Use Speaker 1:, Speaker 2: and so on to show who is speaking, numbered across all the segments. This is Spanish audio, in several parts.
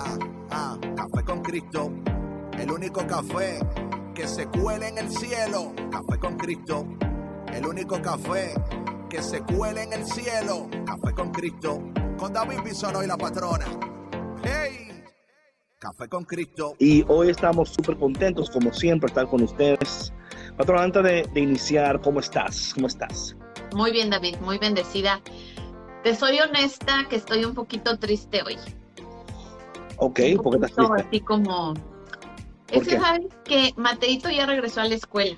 Speaker 1: Ah, ah, café con Cristo. El único café que se cuele en el cielo. Café con Cristo. El único café que se cuele en el cielo. Café con Cristo. Con David Bisono y la patrona. ¡Hey! Café con Cristo.
Speaker 2: Y hoy estamos súper contentos, como siempre, estar con ustedes. Patrona, antes de, de iniciar, ¿cómo estás? ¿Cómo estás?
Speaker 3: Muy bien, David, muy bendecida. Te soy honesta que estoy un poquito triste hoy.
Speaker 2: Ok,
Speaker 3: Un
Speaker 2: ¿por qué estás triste?
Speaker 3: Así como...
Speaker 2: ¿Por
Speaker 3: Es que
Speaker 2: qué?
Speaker 3: sabes que Mateito ya regresó a la escuela.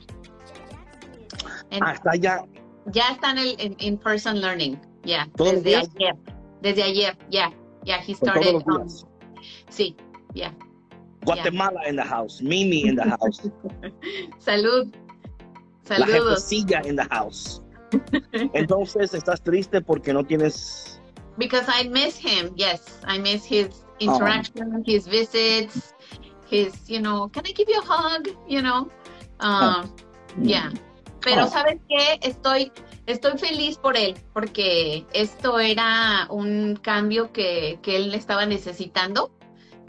Speaker 3: En-
Speaker 2: Ah, está ya.
Speaker 3: ya está en el in-person learning. Ya,
Speaker 2: ¿Todos los
Speaker 3: desde ayer. Desde ayer, ya. Ya, he
Speaker 2: Con
Speaker 3: started. um, sí, ya.
Speaker 2: Guatemala in the house. Mimi in the house.
Speaker 3: Salud.
Speaker 2: La
Speaker 3: Saludos.
Speaker 2: jefecilla in the house. Entonces, ¿estás triste porque no tienes...
Speaker 3: Because I miss him. Yes, I miss his
Speaker 2: Oh.
Speaker 3: interaction, his visits, his, you know, can I give you a hug? You know, um, yeah. Pero
Speaker 2: Oh.
Speaker 3: sabes qué, estoy, estoy feliz por él, porque esto era un cambio que, que él estaba necesitando.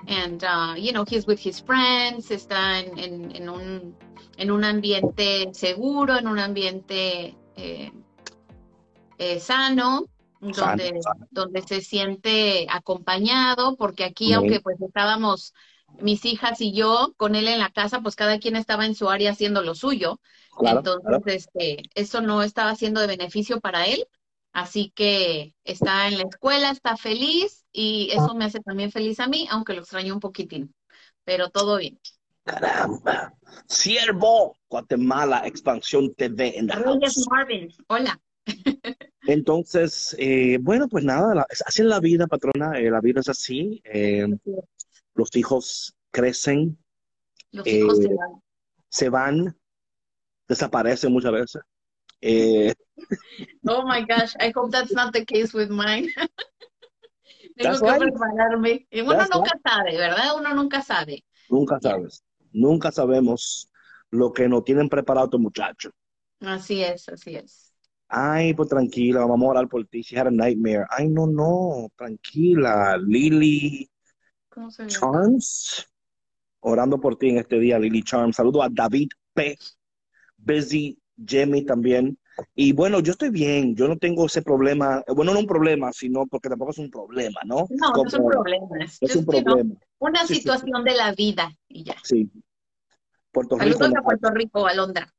Speaker 3: And, uh, you know, he's with his friends, está en, en, en un, en un ambiente seguro, en un ambiente eh, eh, sano, donde,
Speaker 2: Sano, sano.
Speaker 3: donde se siente acompañado, porque aquí, aunque pues estábamos mis hijas y yo con él en la casa, pues cada quien estaba en su área haciendo lo suyo.
Speaker 2: Claro,
Speaker 3: Entonces,
Speaker 2: claro.
Speaker 3: este, eso no estaba siendo de beneficio para él. Así que está en la escuela, está feliz y eso me hace también feliz a mí, aunque lo extraño un poquitín. Pero todo bien.
Speaker 2: Caramba. Siervo. Guatemala Expansión TV
Speaker 3: Reyes
Speaker 2: house.
Speaker 3: Marvin, hola.
Speaker 2: Entonces, eh, bueno, pues nada, la- así es la vida, patrona. eh, la vida es así. eh, los hijos crecen,
Speaker 3: Los
Speaker 2: Eh,
Speaker 3: hijos se van.
Speaker 2: se van, desaparecen muchas veces. Eh,
Speaker 3: Oh my gosh, I hope that's not the case with mine. Tengo
Speaker 2: That's
Speaker 3: que
Speaker 2: right.
Speaker 3: prepararme. Y uno
Speaker 2: That's
Speaker 3: nunca sabe, ¿verdad? Uno nunca sabe.
Speaker 2: nunca sabes, nunca sabemos lo que nos tienen preparado estos muchachos.
Speaker 3: Así es, así es.
Speaker 2: Ay, pues tranquila, vamos a orar por ti. She had a nightmare. Ay, no, no, tranquila. Lily
Speaker 3: ¿Cómo se?
Speaker 2: Charms, orando por ti en este día, Lily Charms. Saludo a David P. Busy, Jamie también. Y bueno, yo estoy bien, yo no tengo ese problema, bueno, no un problema, sino porque tampoco es un problema, ¿no?
Speaker 3: No, no es un problema. Es,
Speaker 2: un
Speaker 3: una
Speaker 2: Sí, sí, sí.
Speaker 3: situación de la vida y ya.
Speaker 2: sí. Puerto Rico.
Speaker 3: Saludos a Puerto Rico, Alondra.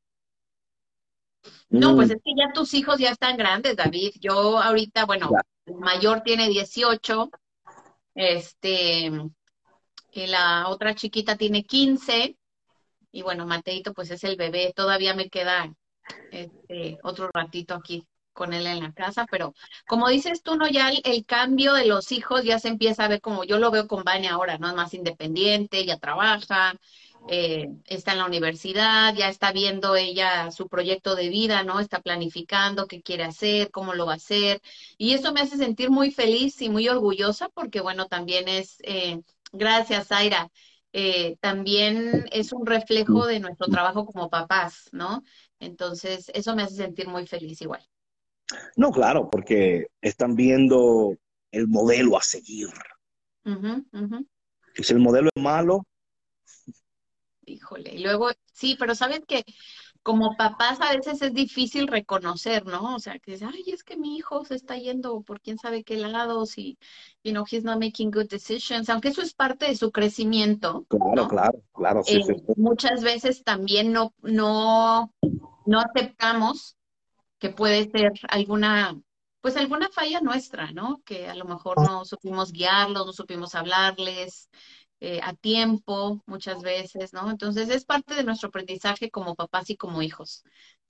Speaker 3: No,
Speaker 2: Mm,
Speaker 3: pues es que ya tus hijos ya están grandes, David. Yo ahorita, bueno,
Speaker 2: Ya.
Speaker 3: el mayor tiene 18, este, y la otra chiquita tiene 15, y bueno, Mateito pues es el bebé. Todavía me queda este otro ratito aquí con él en la casa, pero como dices tú, no, ya el, el cambio de los hijos ya se empieza a ver como yo lo veo con Vania ahora, ¿no? Es más independiente, ya trabaja, eh, está en la universidad, ya está viendo ella su proyecto de vida, ¿no? Está planificando qué quiere hacer, cómo lo va a hacer, y eso me hace sentir muy feliz y muy orgullosa porque, bueno, también es, eh, gracias, Zaira, eh, también es un reflejo de nuestro trabajo como papás, ¿no? Entonces, eso me hace sentir muy feliz igual.
Speaker 2: No, claro, porque están viendo el modelo a seguir. Y si el modelo es malo,
Speaker 3: Híjole, y luego, sí, pero sabes que como papás a veces es difícil reconocer, ¿no? O sea, que dices, ay, es que mi hijo se está yendo por quién sabe qué lados y, you know, he's not making good decisions, aunque eso es parte de su crecimiento,
Speaker 2: claro,
Speaker 3: ¿no?
Speaker 2: claro, claro, sí,
Speaker 3: Eh,
Speaker 2: sí, sí.
Speaker 3: muchas veces también no, no, no aceptamos que puede ser alguna, pues alguna falla nuestra, ¿no? Que a lo mejor no supimos guiarlos, no supimos hablarles eh, a tiempo muchas veces, ¿no? Entonces es parte de nuestro aprendizaje como papás y como hijos.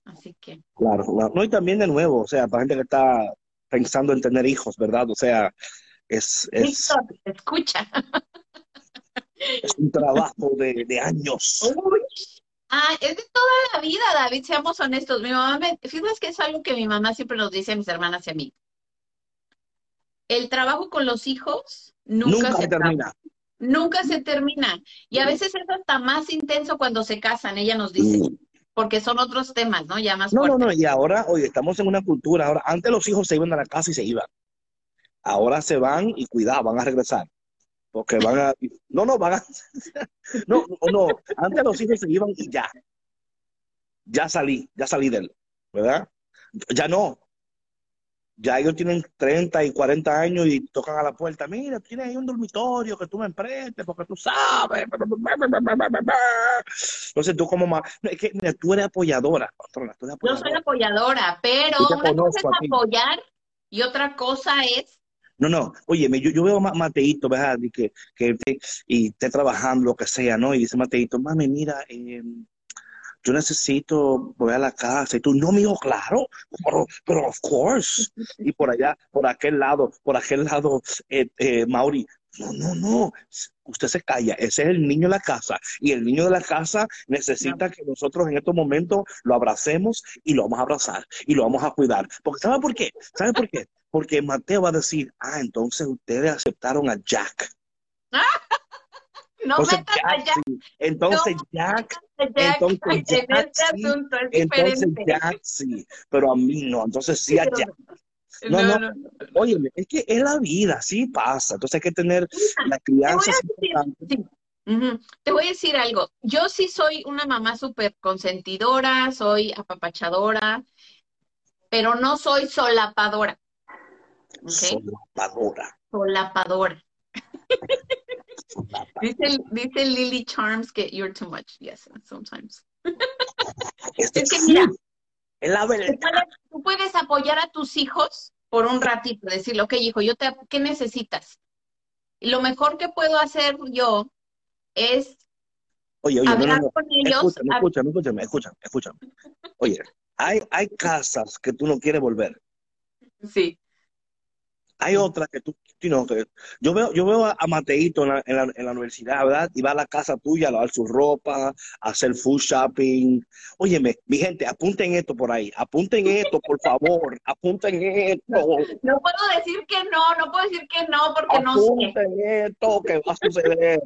Speaker 3: Así que,
Speaker 2: Claro, claro. No, y también de nuevo, o sea, para gente que está pensando en tener hijos, ¿verdad? O sea, es, es,
Speaker 3: Víctor, escucha.
Speaker 2: un trabajo de, de años.
Speaker 3: Uy. Ah, es de toda la vida, David, seamos honestos. Mi mamá me, fíjate que es algo que mi mamá siempre nos dice a mis hermanas y a mí. El trabajo con los hijos nunca,
Speaker 2: Nunca
Speaker 3: se acaba. Nunca se termina. Y a veces es hasta más intenso cuando se casan, ella nos dice,
Speaker 2: Mm.
Speaker 3: porque son otros temas, ¿no? Ya más
Speaker 2: No, no,
Speaker 3: fuertes.
Speaker 2: no, y ahora, oye, estamos en una cultura, ahora, antes los hijos se iban a la casa y se iban. Ahora se van y cuidado, van a regresar. Porque van a, no, no, van a, no, no, no, antes los hijos se iban y ya. Ya salí, ya salí de él, ¿verdad? Ya no. Ya ellos tienen 30 y 40 años y tocan a la puerta. Mira, tienes ahí un dormitorio que tú me prestes porque tú sabes. Entonces tú como más... es que, mira, tú eres apoyadora, patrona, tú eres
Speaker 3: Yo soy
Speaker 2: apoyadora.
Speaker 3: apoyadora, pero una cosa es apoyar y otra cosa es,
Speaker 2: No, no, oye, yo, yo veo a Ma- Mateito, ¿verdad? Y que, y esté trabajando, lo que sea, ¿no? Y dice Mateito, mami, mira, eh, yo necesito volver a la casa. Y tú, no, mijo, claro, pero, pero of course. Y por allá, por aquel lado, por aquel lado, eh, eh, Mauri, no, no, no, usted se calla, ese es el niño de la casa. Y el niño de la casa necesita que nosotros en estos momentos lo abracemos y lo vamos a abrazar y lo vamos a cuidar. Porque, ¿sabe por qué? ¿Sabe por qué? Porque Mateo va a decir, ah, entonces ustedes aceptaron a Jack.
Speaker 3: no
Speaker 2: Entonces
Speaker 3: metas
Speaker 2: Jack, sí. Entonces Jack,
Speaker 3: Jack
Speaker 2: entonces
Speaker 3: en
Speaker 2: Jack,
Speaker 3: este
Speaker 2: sí.
Speaker 3: asunto, es
Speaker 2: entonces
Speaker 3: diferente.
Speaker 2: Jack sí, pero a mí no. Entonces sí a Jack. No,
Speaker 3: no,
Speaker 2: no.
Speaker 3: no, no.
Speaker 2: Óyeme, es que es la vida, sí pasa. Entonces hay que tener la
Speaker 3: Te voy
Speaker 2: crianza.
Speaker 3: decir,
Speaker 2: importante.
Speaker 3: sí. Te voy a decir algo. Yo sí soy una mamá súper consentidora, soy apapachadora, pero no soy solapadora.
Speaker 2: Solapadora.
Speaker 3: Solapadora. Dice, dice Lily Charms que you're too much. Yes, sometimes. Es que mira,
Speaker 2: true. Es la
Speaker 3: Tú puedes, tú puedes apoyar a tus hijos por un ratito, decirle, ok, hijo, yo te, ¿qué necesitas? Y lo mejor que puedo hacer yo es
Speaker 2: Oye, oye, no, no,
Speaker 3: hablar
Speaker 2: no.
Speaker 3: con ellos.
Speaker 2: Escúchame,
Speaker 3: a-
Speaker 2: escúchame, escúchame, escúchame, escúchame. Oye, hay, hay casas que tú no quieres volver.
Speaker 3: Sí,
Speaker 2: Hay otras que tú, you know, que yo veo, yo veo a, a Mateito en la, en, la, en la universidad, ¿verdad? Y va a la casa tuya a lavar su ropa, a hacer food shopping. Óyeme, mi gente, apunten esto por ahí, apunten esto, por favor, apunten esto,
Speaker 3: no puedo decir que no, no puedo decir que no porque no sé.
Speaker 2: apunten esto que va a suceder.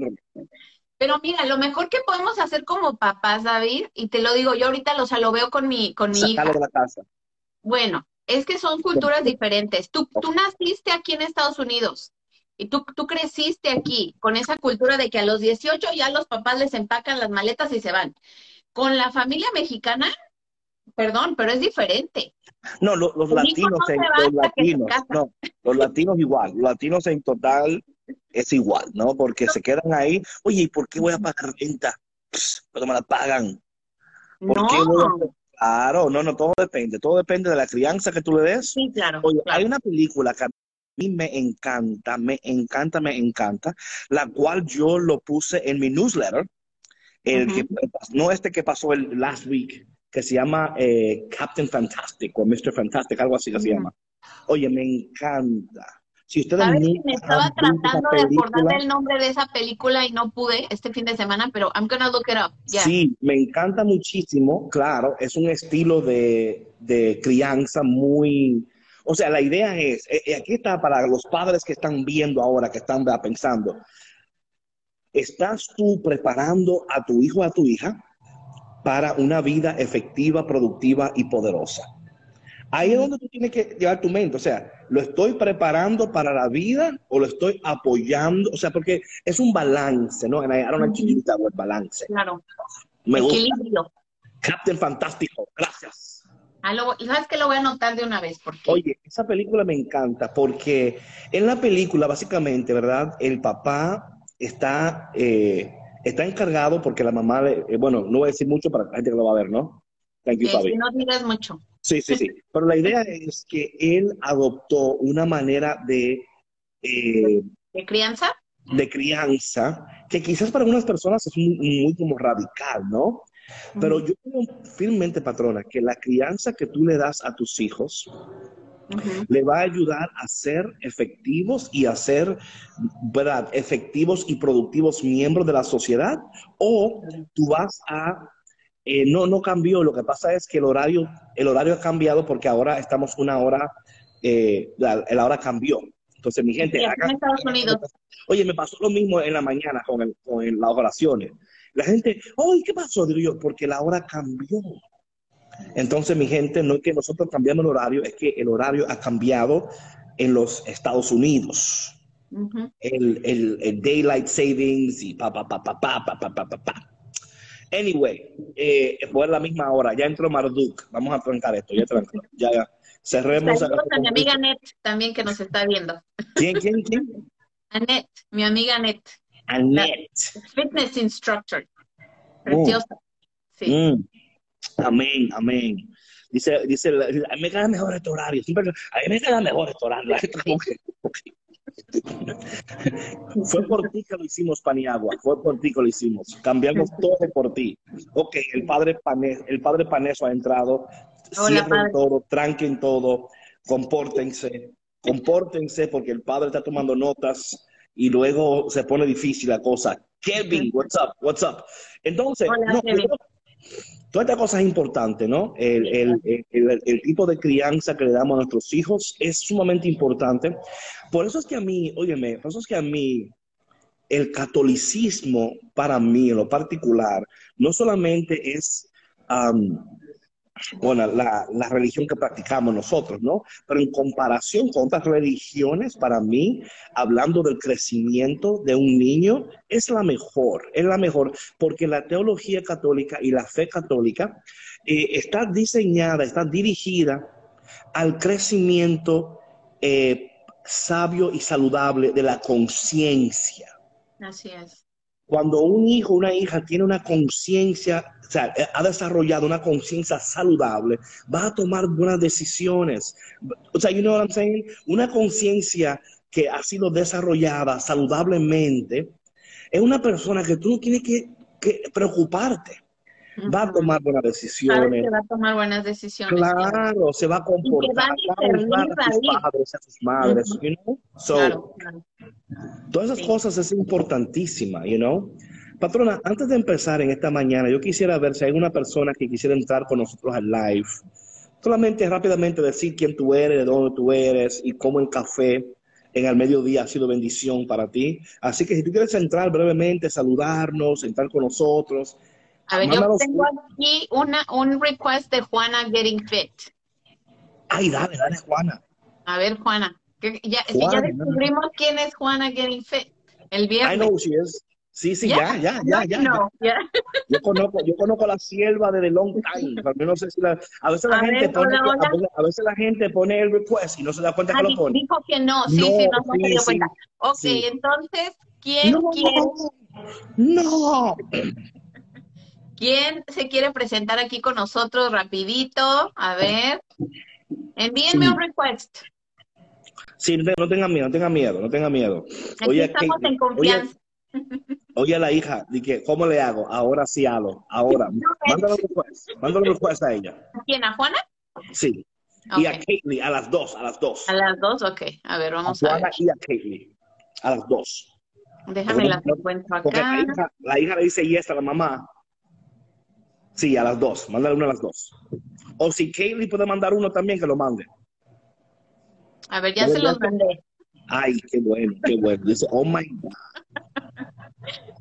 Speaker 3: Pero mira, lo mejor que podemos hacer como papás, David, y te lo digo, yo ahorita lo, o sea, lo veo con mi, con mi hija.
Speaker 2: De la casa.
Speaker 3: Bueno, es que son culturas diferentes. Tú, tú naciste aquí en Estados Unidos y tú, tú creciste aquí con esa cultura de que a los 18 ya los papás les empacan las maletas y se van. Con la familia mexicana, perdón, pero es diferente.
Speaker 2: No, lo- los latinos,
Speaker 3: no
Speaker 2: en- los latinos, no, los latinos igual, los latinos en total es igual, ¿no? Porque se quedan ahí, oye, ¿y por qué voy a pagar renta? Pss, Pero me la pagan. ¿Por qué voy a
Speaker 3: No,
Speaker 2: Claro, no, no, todo depende, todo depende de la crianza que tú le des.
Speaker 3: sí, claro,
Speaker 2: Oye,
Speaker 3: claro.
Speaker 2: hay una película que a mí me encanta, me encanta, me encanta, la cual yo lo puse en mi newsletter, el que, no este que pasó el last week, que se llama eh, Captain Fantastic o Mr. Fantastic, algo así que se llama. Oye, me encanta. Si ustedes
Speaker 3: Sabes que me estaba tratando de acordar del nombre de esa película y no pude este fin de semana, pero I'm gonna look it up. Yeah.
Speaker 2: Sí, me encanta muchísimo, claro, es un estilo de, de crianza muy... O sea, la idea es, eh, eh, aquí está para los padres que están viendo ahora, que están pensando, ¿estás tú preparando a tu hijo o a tu hija para una vida efectiva, productiva y poderosa? Ahí es donde tú tienes que llevar tu mente, o sea, ¿lo estoy preparando para la vida o lo estoy apoyando? O sea, porque es un balance, ¿no? Like to use that word balance.
Speaker 3: Claro.
Speaker 2: Me gusta.
Speaker 3: Equilibrio.
Speaker 2: Captain Fantástico, gracias.
Speaker 3: Ah, lo- ¿Sabes qué? Lo voy a anotar de una vez porque
Speaker 2: Oye, esa película me encanta porque en la película, básicamente, ¿verdad? El papá está, eh, está encargado porque la mamá, le- eh, bueno, no voy a decir mucho para la gente que lo va a ver, ¿no? Thank you,
Speaker 3: eh,
Speaker 2: Fabi.
Speaker 3: si no digas mucho.
Speaker 2: Sí, sí, sí. Pero la idea es que él adoptó una manera de, eh,
Speaker 3: ¿De crianza?
Speaker 2: de crianza que quizás para algunas personas es muy, muy como radical, ¿no? Pero yo creo firmemente, patrona, que la crianza que tú le das a tus hijos Le va a ayudar a ser efectivos y a ser, ¿verdad? Efectivos y productivos miembros de la sociedad. O tú vas a eh, no, no cambió. Lo que pasa es que el horario, el horario ha cambiado porque ahora estamos una hora, eh, la, hora cambió. Entonces, mi gente,
Speaker 3: acá, Estados Unidos.
Speaker 2: Oye, me pasó lo mismo en la mañana con, las oraciones. La gente, oye, ¿qué pasó? Digo yo, porque la hora cambió. Entonces, mi gente, no es que nosotros cambiamos el horario, es que el horario ha cambiado en los Estados Unidos. el, el, el, daylight savings y pa, pa, pa, pa, pa, pa, pa, pa, pa. Anyway, eh, fue la misma hora. Ya entró Marduk. Vamos a trancar esto. Ya tranquilo. Ya, ya. Cerremos.
Speaker 3: a mi amiga Annette también que nos está viendo.
Speaker 2: ¿Quién, quién, quién?
Speaker 3: Annette, mi amiga Annette.
Speaker 2: Annette.
Speaker 3: fitness instructor. Preciosa. Sí.
Speaker 2: Mm. Amén, amén. Dice, dice, a mí me queda mejor este horario. Siempre, a mí me queda mejor este horario. fue por ti que lo hicimos, Paniagua. Fue por ti que lo hicimos. Cambiamos todo por ti. Ok, el padre, Pane, el padre Paneso ha entrado. Cierren todo, tranquen todo, compórtense. Compórtense porque el padre está tomando notas y luego se pone difícil la cosa. Kevin, what's up? What's up? Entonces, no, Toda esta cosa es importante, ¿no? El, tipo de crianza que le damos a nuestros hijos es sumamente importante. Por eso es que a mí, óyeme, por eso es que a mí el catolicismo para mí en lo particular no solamente es bueno, la, la, religión que practicamos nosotros, ¿no? Pero en comparación con otras religiones, para mí, hablando del crecimiento de un niño, es la mejor, es la mejor, porque la teología católica y la fe católica eh, está diseñada, está dirigida al crecimiento eh, sabio y saludable de la conciencia.
Speaker 3: Así es.
Speaker 2: Cuando un hijo una hija tiene una conciencia, o sea, eh, ha desarrollado una conciencia saludable, va a tomar buenas decisiones. O sea, you know what I'm saying? Una conciencia que ha sido desarrollada saludablemente es una persona que tú no tienes que, preocuparte. Va a tomar buenas decisiones.
Speaker 3: va a tomar buenas decisiones.
Speaker 2: Claro, se va a comportar. Va a, a sus padres, a sus madres, you know? So, Todas esas cosas es importantísima, you know. Patrona, antes de empezar en esta mañana, yo quisiera ver si hay una persona que quisiera entrar con nosotros al live. Solamente rápidamente decir quién tú eres, de dónde tú eres y cómo el café en el mediodía ha sido bendición para ti. Así que si tú quieres entrar brevemente, saludarnos, entrar con nosotros.
Speaker 3: A ver, yo tengo aquí una, un request de Juana Getting Fit.
Speaker 2: Ay, dale, dale, Juana.
Speaker 3: A ver, Juana. Ya, si ya descubrimos quién es Juana Getting Fit el viernes.
Speaker 2: I know who she is. Sí, sí, ya, ya, ya, ya. Yo conozco, yo conozco a la sierva de The Long Time, no sé si la, a veces la gente pone, a, veces, la gente pone el request y no se da cuenta que lo pone.
Speaker 3: Dijo que no, sí, sí, no, se dio cuenta. Ok, entonces, ¿quién quiere?
Speaker 2: No.
Speaker 3: ¿Quién se quiere presentar aquí con nosotros rapidito? A ver, envíenme un request.
Speaker 2: Sí, no tenga miedo, no tenga miedo, no tenga miedo.
Speaker 3: Aquí estamos en confianza.
Speaker 2: Oye, la hija, dije, ¿cómo le hago? Ahora sí hago, ahora. Mándalo request, mándalo request a ella.
Speaker 3: ¿A quién? ¿A Juana?
Speaker 2: Sí. Y a Kaylee, a las dos, a las dos.
Speaker 3: A las dos, ok. A ver, vamos a, a ver.
Speaker 2: y a Kaylee, a las dos.
Speaker 3: Déjame la encuentro acá.
Speaker 2: la hija, la hija le dice yes a la mamá. Sí, a las dos. Mándale uno a las dos. O si Kaylee puede mandar uno también, que lo mande.
Speaker 3: A ver, ya se los mandé.
Speaker 2: Ay, qué bueno, qué bueno. Dice, oh my God.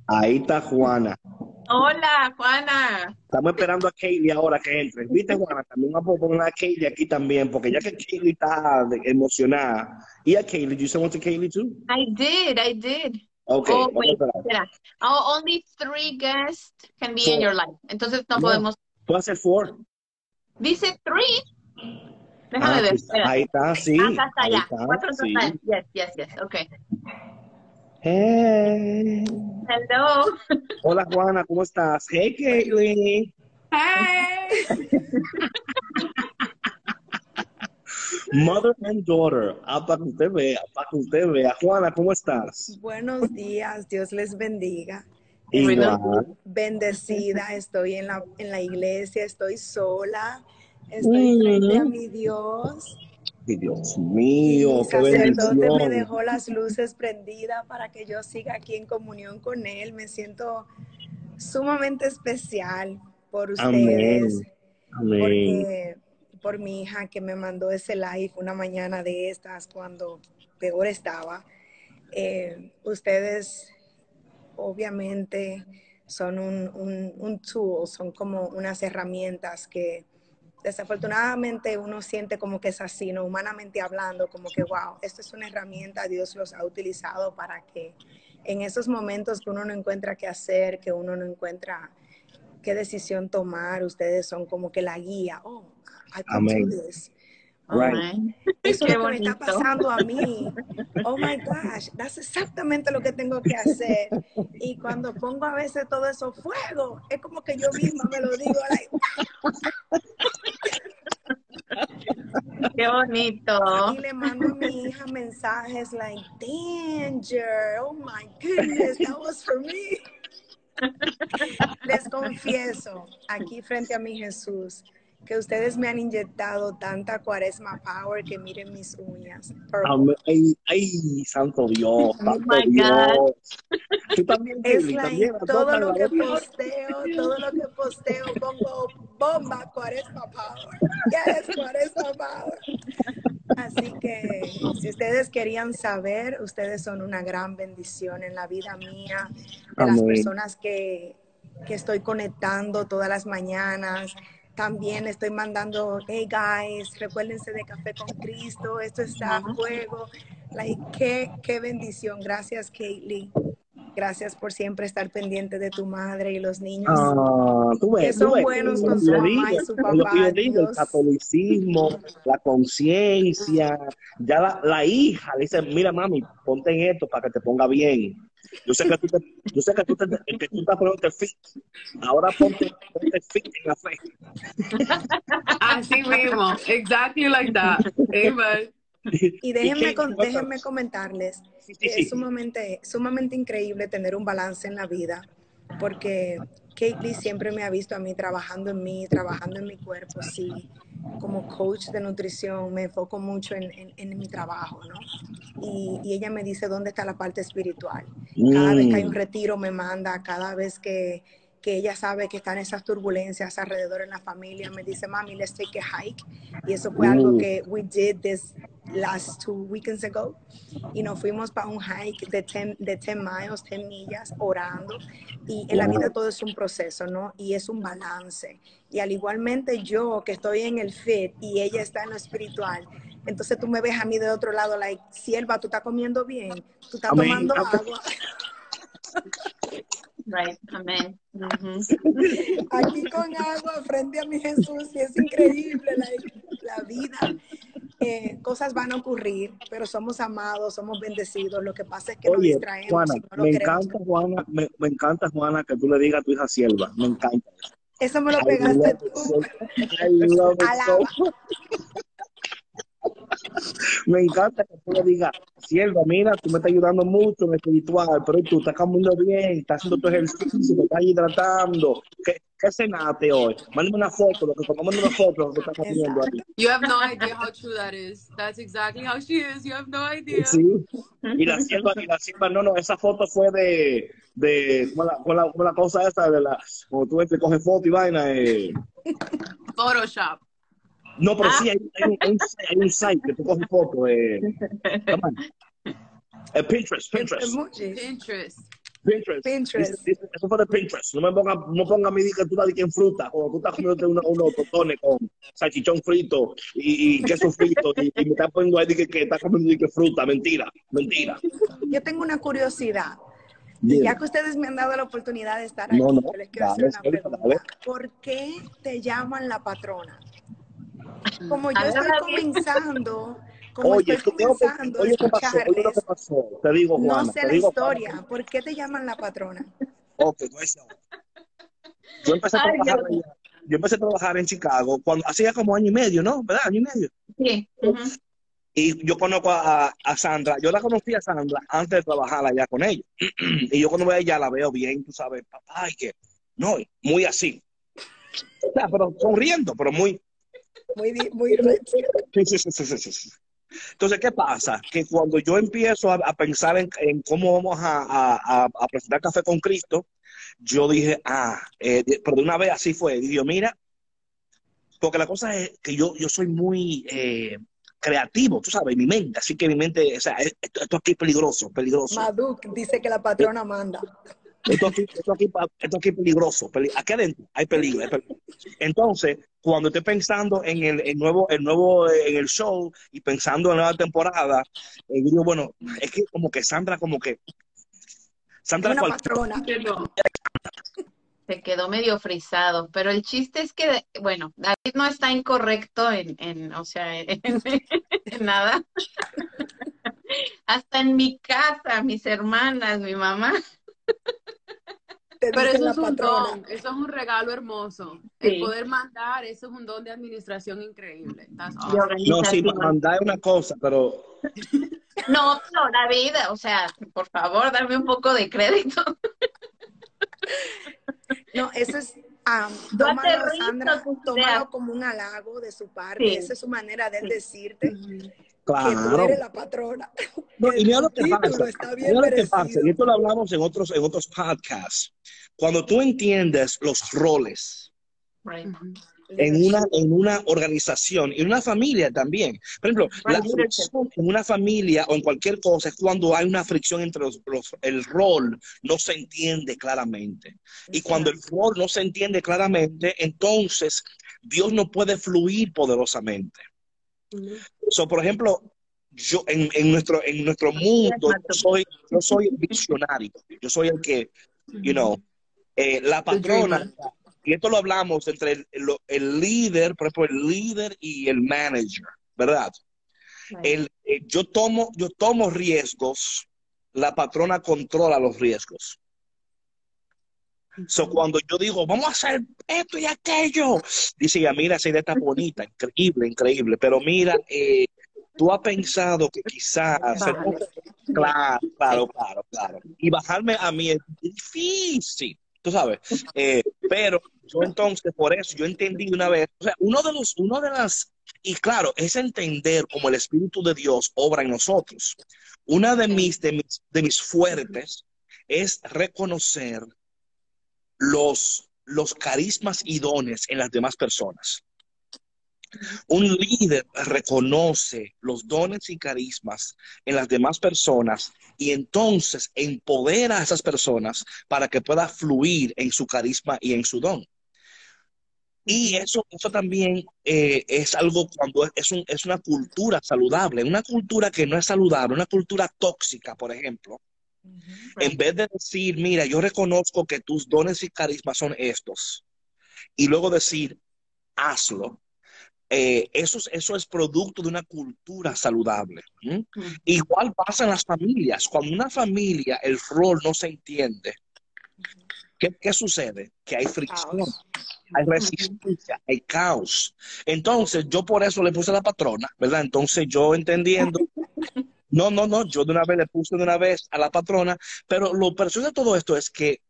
Speaker 2: Ahí está Juana.
Speaker 3: Hola, Juana.
Speaker 2: Estamos esperando a Kaylee ahora que entre. ¿Viste, Juana? También vamos a poner a Kaylee aquí también, porque ya que Kaylee está emocionada. ¿Y a Kaylee? ¿You want to Kaylee too?
Speaker 3: I did, I did.
Speaker 2: Okay.
Speaker 3: Oh, wait. Oh, only three guests can be in your life. Entonces no, podemos.
Speaker 2: Puede ser four.
Speaker 3: Dice three. Déjame ah, ver.
Speaker 2: Ahí está, sí.
Speaker 3: Acá está, ya. Cuatro total. Yes, yes, yes. Okay.
Speaker 2: Hey.
Speaker 3: Hello.
Speaker 2: Hola Juana, ¿cómo estás? Hey Caitlin.
Speaker 4: Hey.
Speaker 2: Mother and daughter, ah, para que usted vea, para que usted vea. Juana, ¿cómo estás?
Speaker 4: Buenos días, Dios les bendiga.
Speaker 2: Igual.
Speaker 4: Bendecida, estoy en la, en la iglesia, estoy sola, estoy frente a mi Dios
Speaker 2: Dios mío, qué
Speaker 4: sacerdote me
Speaker 2: bendición.
Speaker 4: dejó las luces prendidas para que yo siga aquí en comunión con él. Me siento sumamente especial por ustedes,
Speaker 2: Amén.
Speaker 4: porque por mi hija que me mandó ese live una mañana de estas cuando peor estaba. Eh, ustedes obviamente son un, un, un tool, son como unas herramientas que desafortunadamente uno siente como que es así, ¿no? Humanamente hablando, como que, wow, esto es una herramienta, Dios los ha utilizado para que en esos momentos que uno no encuentra qué hacer, que uno no encuentra qué decisión tomar, ustedes son como que la guía. Oh, I can
Speaker 2: Amén.
Speaker 4: do this.
Speaker 2: Right.
Speaker 4: Eso
Speaker 3: Qué
Speaker 4: es lo que me está
Speaker 3: bonito.
Speaker 4: pasando a mí. Oh my gosh, that's exactamente lo que tengo que hacer. Y cuando pongo a veces todo eso fuego, es como que yo misma me lo digo, like,
Speaker 3: Qué bonito.
Speaker 4: y le mando a mi hija mensajes like, danger, oh my goodness, that was for me. Les confieso aquí frente a mi Jesús que ustedes me han inyectado tanta cuaresma power que miren mis uñas.
Speaker 2: Ay, ay, santo Dios, santo
Speaker 3: my
Speaker 2: Dios.
Speaker 3: God.
Speaker 2: Tú también,
Speaker 4: Es like,
Speaker 2: también.
Speaker 4: todo lo
Speaker 2: la
Speaker 4: que posteo, todo lo que posteo, pongo bomba, cuaresma power. Yes, cuaresma power. Así que si ustedes querían saber, ustedes son una gran bendición en la vida mía, de las
Speaker 2: Amén.
Speaker 4: personas que, que estoy conectando todas las mañanas. También estoy mandando, hey guys, recuérdense de Café con Cristo, esto está a juego. Like, qué, qué bendición. Gracias, Kaylee. Gracias por siempre estar pendiente de tu madre y los niños.
Speaker 2: Ah, tú ves,
Speaker 4: Que
Speaker 2: tú
Speaker 4: son
Speaker 2: ves.
Speaker 4: buenos con su mamá
Speaker 2: digo,
Speaker 4: y su papá,
Speaker 2: yo digo, el catolicismo, la conciencia, ya la, la hija le dice, mira mami, ponte en esto para que te ponga bien. Yo sé que tú, te, yo sé que tú, te, que tú estás poniendo fit. Ahora ponte, ponte fit en la fe.
Speaker 5: Así mismo, exactly like that. Amen.
Speaker 4: Y déjenme, con- déjenme comentarles
Speaker 2: Sí, sí,
Speaker 4: que
Speaker 2: sí.
Speaker 4: es sumamente, sumamente increíble tener un balance en la vida, porque Kaylee siempre me ha visto a mí trabajando en mí, trabajando en mi cuerpo, sí, como coach de nutrición, me enfoco mucho en, en- en mi trabajo, ¿no? Y, y ella me dice dónde está la parte espiritual. Cada vez que hay un
Speaker 2: Mm.
Speaker 4: retiro me manda, cada vez que, que ella sabe que están esas turbulencias alrededor en la familia, me dice, mami, let's take a hike. Y eso fue algo que we did this last two weekends ago. Y nos fuimos para un hike de 10, de 10 miles, 10 millas, orando. Y en la vida todo es un proceso, ¿no? Y es un balance. Y al igualmente yo, que estoy en el fit y ella está en lo espiritual, entonces tú me ves a mí de otro lado, like, sierva, tú estás comiendo bien, tú estás
Speaker 2: Amén.
Speaker 4: tomando agua.
Speaker 3: Right. Amén. Ujú.
Speaker 4: aquí con agua frente a mi Jesús y es increíble la, la vida. Eh, cosas van a ocurrir, pero somos amados, somos bendecidos. Lo que pasa es que nos
Speaker 2: Oye,
Speaker 4: distraemos
Speaker 2: Juana,
Speaker 4: y no lo
Speaker 2: me
Speaker 4: queremos.
Speaker 2: encanta, Juana, me, me encanta, Juana, que tú le digas a tu hija sierva. Me encanta.
Speaker 4: Eso me lo
Speaker 2: I
Speaker 4: pegaste tú.
Speaker 2: so
Speaker 4: Alaba.
Speaker 2: Me encanta que tú le digas, sierva, mira, tú me estás ayudando mucho en lo espiritual, pero tú estás comiendo bien, estás haciendo tu ejercicio, te estás hidratando. ¿Qué, qué cenaste hoy? Mándame una foto, lo que mándame una foto lo que estás comiendo ahí.
Speaker 5: You have no idea how true that is. That's exactly how she is. You have no idea.
Speaker 2: Sí. Y la sierva, y la sierva, no, no, esa foto fue de, de, ¿cómo la, cómo la, cómo la cosa esa de la, como tú ves, te coges foto y vaina, eh.
Speaker 5: Photoshop.
Speaker 2: No, pero
Speaker 3: Ah.
Speaker 2: sí, hay, hay, un, hay un- hay un site que tú coges fotos, eh. Eh, Pinterest, Pinterest.
Speaker 5: Pinterest.
Speaker 2: Pinterest.
Speaker 4: Pinterest.
Speaker 2: Dice- dice- Eso fue de Pinterest. No me ponga, no ponga a mí que tú estás en fruta, cuando tú estás comiendo unos, unos tostones con salchichón frito y, y queso frito y, y me estás poniendo ahí de que, que estás comiendo de que fruta. Mentira, mentira.
Speaker 4: Yo tengo una curiosidad. Ya que ustedes me han dado la oportunidad de estar aquí,
Speaker 2: No, no,
Speaker 4: yo les quiero
Speaker 2: dale,
Speaker 4: hacer una pregunta. ¿Por qué te llaman la patrona? Como yo estoy comenzando, como
Speaker 2: Oye,
Speaker 4: estoy comenzando a
Speaker 2: oye, ¿qué pasó? Oye, lo que pasó. Te digo, Juana.
Speaker 4: no sé
Speaker 2: te
Speaker 4: la
Speaker 2: digo,
Speaker 4: historia. ¿Por qué te llaman la patrona?
Speaker 2: Ok, pues, yo empecé a
Speaker 3: Ay,
Speaker 2: trabajar allá. Yo empecé a trabajar en Chicago cuando hacía como año y medio, ¿no? ¿Verdad? Año y medio.
Speaker 3: Sí.
Speaker 2: Y yo conozco a, a Sandra. Yo la conocí a Sandra antes de trabajar allá con ella. y yo cuando veo a ella la veo bien, tú sabes, papá, y que, no, muy así. O sea, pero sonriendo, pero muy,
Speaker 4: Muy, muy.
Speaker 2: Sí, sí, sí, sí. Entonces, ¿qué pasa? Que cuando yo empiezo a, a pensar en, en cómo vamos a, a- a- presentar Café con Cristo, yo dije, ah, eh, pero de una vez así fue. Y yo, mira, porque la cosa es que yo, yo soy muy eh, creativo, tú sabes, mi mente, así que mi mente, o sea, esto, esto aquí es peligroso, peligroso.
Speaker 4: Maduk dice que la patrona manda.
Speaker 2: Esto aquí, esto aquí, esto aquí es peligroso. peli- aquí adentro hay peligro, hay peligro. Entonces, cuando estoy pensando en el, el nuevo, el nuevo, eh, en el show y pensando en la nueva temporada, eh, digo, bueno, es que como que Sandra, como que Sandra
Speaker 4: Una
Speaker 2: cual-
Speaker 4: patrona.
Speaker 3: Se quedó medio frisado, pero el chiste es que, bueno, David no está incorrecto en, en o sea, en, en nada. Hasta en mi casa, mis hermanas, mi mamá.
Speaker 5: Pero eso
Speaker 4: la
Speaker 5: es un don, eso es un regalo hermoso.
Speaker 3: Sí.
Speaker 5: El poder mandar, eso es un don de administración increíble. Awesome.
Speaker 2: No, sí, mandar es una cosa, pero
Speaker 3: No, no, David, o sea, por favor, dame un poco de crédito.
Speaker 4: No, eso es,
Speaker 3: Yo
Speaker 4: tómalo, Sandra, tómalo como un halago de su parte.
Speaker 3: Sí.
Speaker 4: Esa es su manera de él decirte que tú
Speaker 2: claro.
Speaker 4: eres la patrona.
Speaker 2: No, y mira lo que pasa,
Speaker 4: título está bien
Speaker 2: mira lo que pasa, y esto lo hablamos en otros, en otros podcasts. Cuando tú entiendes los roles,
Speaker 3: Right.
Speaker 2: En una, en una organización, en una familia también. Por ejemplo, la
Speaker 3: Right.
Speaker 2: fricción en una familia o en cualquier cosa es cuando hay una fricción entre los, los- el rol no se entiende claramente. Y cuando el rol no se entiende claramente, entonces Dios no puede fluir poderosamente. So, por ejemplo, yo en, en nuestro en nuestro mundo yo soy yo soy el visionario, yo soy el que, you know, eh, la patrona, y esto lo hablamos entre el, el- el líder, por ejemplo, el líder y el manager, ¿verdad? El, eh, yo, tomo, yo tomo riesgos, la patrona controla los riesgos. So, cuando yo digo, vamos a hacer esto y aquello, dice ella, mira, esa idea está bonita, increíble, increíble, pero mira, eh, tú has pensado que quizás... Claro, claro, claro, claro. Y bajarme a mí es difícil, tú sabes. Eh, pero yo entonces, por eso, yo entendí una vez, o sea, uno de los, uno de las, y claro, es entender cómo el Espíritu de Dios obra en nosotros. Una de mis, de mis, de mis fuertes es reconocer los, los carismas y dones en las demás personas. Un líder reconoce los dones y carismas en las demás personas y entonces empodera a esas personas para que pueda fluir en su carisma y en su don. Y eso, eso también eh, es algo cuando es, un- es una cultura saludable, una cultura que no es saludable, una cultura tóxica, por ejemplo. En vez de decir, mira, yo reconozco que tus dones y carismas son estos, y luego decir, hazlo, eh, eso, es, eso es producto de una cultura saludable. ¿m? Igual pasa en las familias. Cuando una familia, el rol no se entiende, ¿qué, qué sucede? Que hay fricción,
Speaker 4: Caos.
Speaker 2: hay resistencia, hay caos. Entonces, yo por eso le puse a la patrona, ¿verdad? Entonces, yo entendiendo, no, no, no, yo de una vez le puse de una vez a la patrona, pero lo precioso de todo esto es que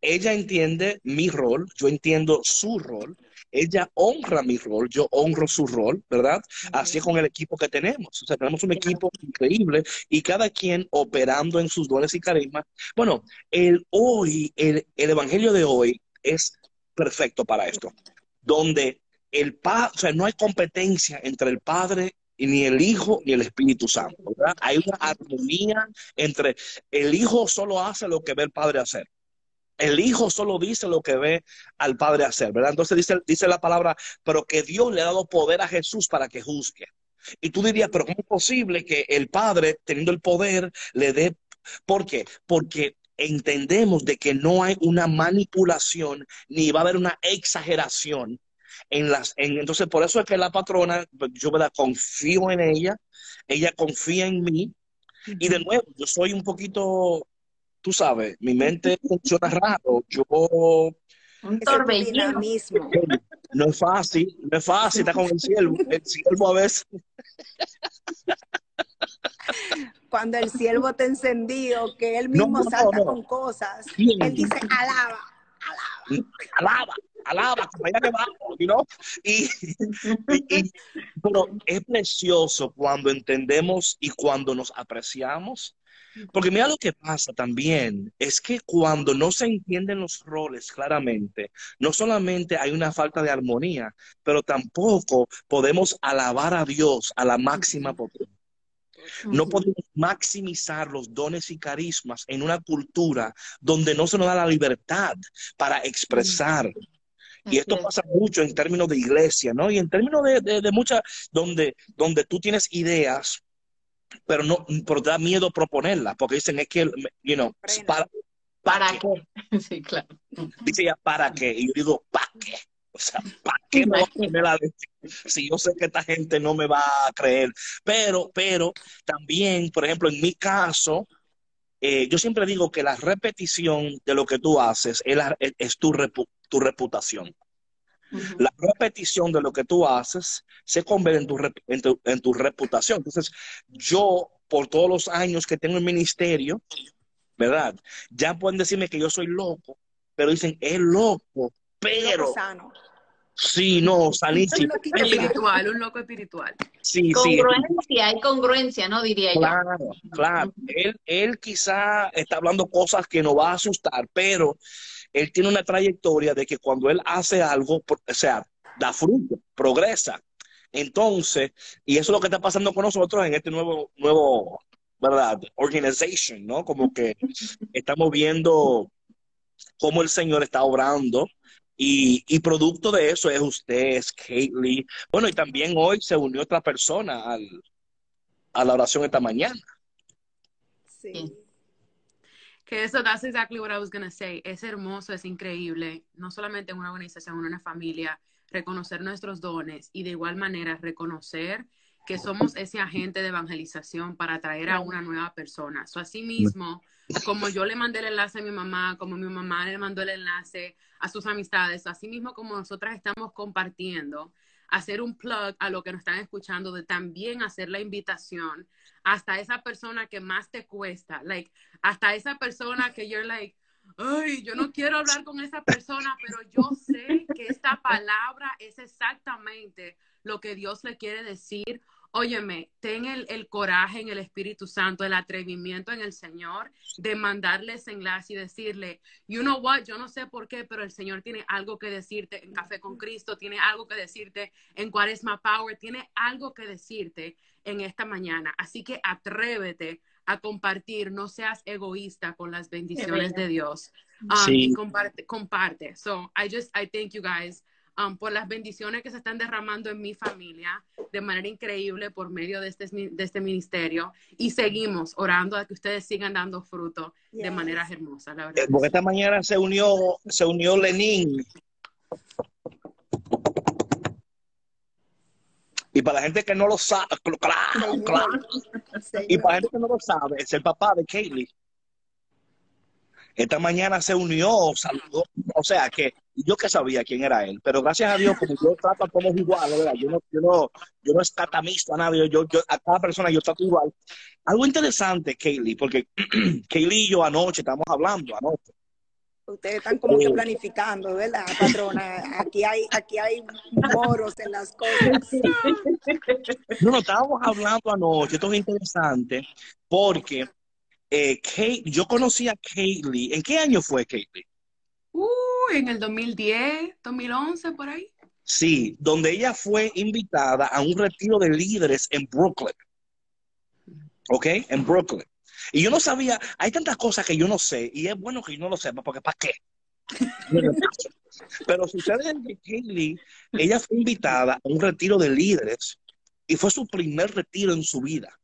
Speaker 2: ella entiende mi rol, yo entiendo su rol, ella honra mi rol, yo honro su rol, ¿verdad? Así es con el equipo que tenemos. O sea, tenemos un equipo increíble y cada quien operando en sus dones y carismas. Bueno, el hoy, el, el evangelio de hoy es perfecto para esto, donde el padre, o sea, no hay competencia entre el padre ni el hijo ni el Espíritu Santo, ¿verdad? Hay una armonía entre el hijo solo hace lo que ve el padre hacer. El hijo solo dice lo que ve al padre hacer, ¿verdad? Entonces dice, dice la palabra, pero que Dios le ha dado poder a Jesús para que juzgue. Y tú dirías, pero ¿cómo es posible que el padre, teniendo el poder, le dé... ¿Por qué? Porque entendemos de que no hay una manipulación ni va a haber una exageración en las... En, entonces, por eso es que la patrona, yo ¿verdad? confío en ella, ella confía en mí. Y de nuevo, yo soy un poquito tú sabes, mi mente funciona raro. Yo
Speaker 3: Un torbellino.
Speaker 4: dinamismo.
Speaker 2: no es fácil, no es fácil estar con el siervo. El siervo a veces,
Speaker 4: Cuando el siervo te encendido, que él mismo
Speaker 2: no,
Speaker 4: salta
Speaker 2: no.
Speaker 4: con cosas, él dice, alaba.
Speaker 2: alaba, alaba, vaya que vamos, you know? y, y- y- pero es precioso cuando entendemos y cuando nos apreciamos. Porque mira lo que pasa también, es que cuando no se entienden los roles claramente, no solamente hay una falta de armonía, pero tampoco podemos alabar a Dios a la máxima potencia. No podemos maximizar los dones y carismas en una cultura donde no se nos da la libertad para expresar. Y esto
Speaker 3: es.
Speaker 2: pasa mucho en términos de iglesia, ¿no? Y en términos de, de, de muchas, donde, donde tú tienes ideas, pero no, pero te da miedo proponerlas, porque dicen es que, you know, para,
Speaker 3: ¿Para
Speaker 2: qué?
Speaker 3: qué? Sí, claro.
Speaker 2: Dice ella, ¿para qué? Y yo digo, ¿para qué? O sea, ¿para qué me voy a si yo sé que esta gente no me va a creer? Pero, pero también, por ejemplo, en mi caso, eh, yo siempre digo que la repetición de lo que tú haces es, la- es- es tu, repu- tu reputación. La repetición de lo que tú haces se convierte en tu, rep- en tu, en tu reputación. Entonces, yo, por todos los años que tengo en ministerio, ¿verdad? Ya pueden decirme que yo soy loco, pero dicen, es loco, pero
Speaker 4: Loco sano.
Speaker 2: Sí, no, sanísimo.
Speaker 4: Sano.
Speaker 5: Espiritual, un loco espiritual.
Speaker 2: Sí, sí,
Speaker 3: Congruencia, hay congruencia, ¿no? Diría yo.
Speaker 2: claro, claro. Él, él quizá está hablando cosas que nos va a asustar, pero él tiene una trayectoria de que cuando él hace algo, por- o sea, da fruto, progresa. Entonces, y eso es lo que está pasando con nosotros en este nuevo, nuevo, ¿verdad? Organization, ¿no? Como que estamos viendo cómo el Señor está obrando y, y producto de eso es usted, es Kaylee. Bueno, y también hoy se unió otra persona al, a la oración esta mañana.
Speaker 4: Sí.
Speaker 5: Que eso, that's exactly what I was gonna say. Es hermoso, es increíble, no solamente en una organización, en una familia, reconocer nuestros dones y de igual manera reconocer que somos ese agente de evangelización para atraer a una nueva persona. So, así mismo, como yo le mandé el enlace a mi mamá, como mi mamá le mandó el enlace a sus amistades, así mismo como nosotras estamos compartiendo, hacer un plug a lo que nos están escuchando, de también hacer la invitación hasta esa persona que más te cuesta, like, hasta esa persona que you're like, ay, yo no quiero hablar con esa persona, pero yo sé que esta palabra es exactamente lo que Dios le quiere decir. Óyeme, ten el, el coraje en el Espíritu Santo, el atrevimiento en el Señor de mandarle ese enlace y decirle, you know what, yo no sé por qué, pero el Señor tiene algo que decirte en Café con Cristo, tiene algo que decirte en Cuaresma Power, tiene algo que decirte en esta mañana. Así que atrévete a compartir, no seas egoísta con las bendiciones de Dios. Um,
Speaker 2: Sí.
Speaker 5: Comparte, comparte. So, I just, I thank you guys um, por las bendiciones que se están derramando en mi familia de manera increíble por medio de este, de este ministerio. Y seguimos orando a que ustedes sigan dando fruto de maneras hermosas, la verdad.
Speaker 2: Eh, Porque esta mañana se unió, se unió Lenín. Y para la gente que no lo sabe, claro, claro. Y para la gente que no lo sabe, es el papá de Kaylee. Esta mañana se unió, saludó, o sea que yo que sabía quién era él, pero gracias a Dios, como yo trato a todos igual, ¿verdad? Yo no, yo no, yo no a nadie, yo, yo, a cada persona yo trato igual. Algo interesante, Kaylee, porque Kaylee y yo anoche estamos hablando, anoche.
Speaker 4: Ustedes están como que
Speaker 2: Oh.
Speaker 4: planificando, ¿verdad, patrona? Aquí hay, aquí hay moros en las cosas.
Speaker 2: No, no, estábamos hablando anoche, esto es interesante, porque eh, Kate, yo conocí a Kaylee, ¿en qué año fue Kaylee?
Speaker 5: Uh, en el 2010, 2011, por ahí.
Speaker 2: Sí, donde ella fue invitada a un retiro de líderes en Brooklyn. ¿Ok? En Brooklyn. Y yo no sabía, hay tantas cosas que yo no sé, y es bueno que yo no lo sepa, porque ¿para qué? Pero sucede que Kaylee, ella fue invitada a un retiro de líderes y fue su primer retiro en su vida.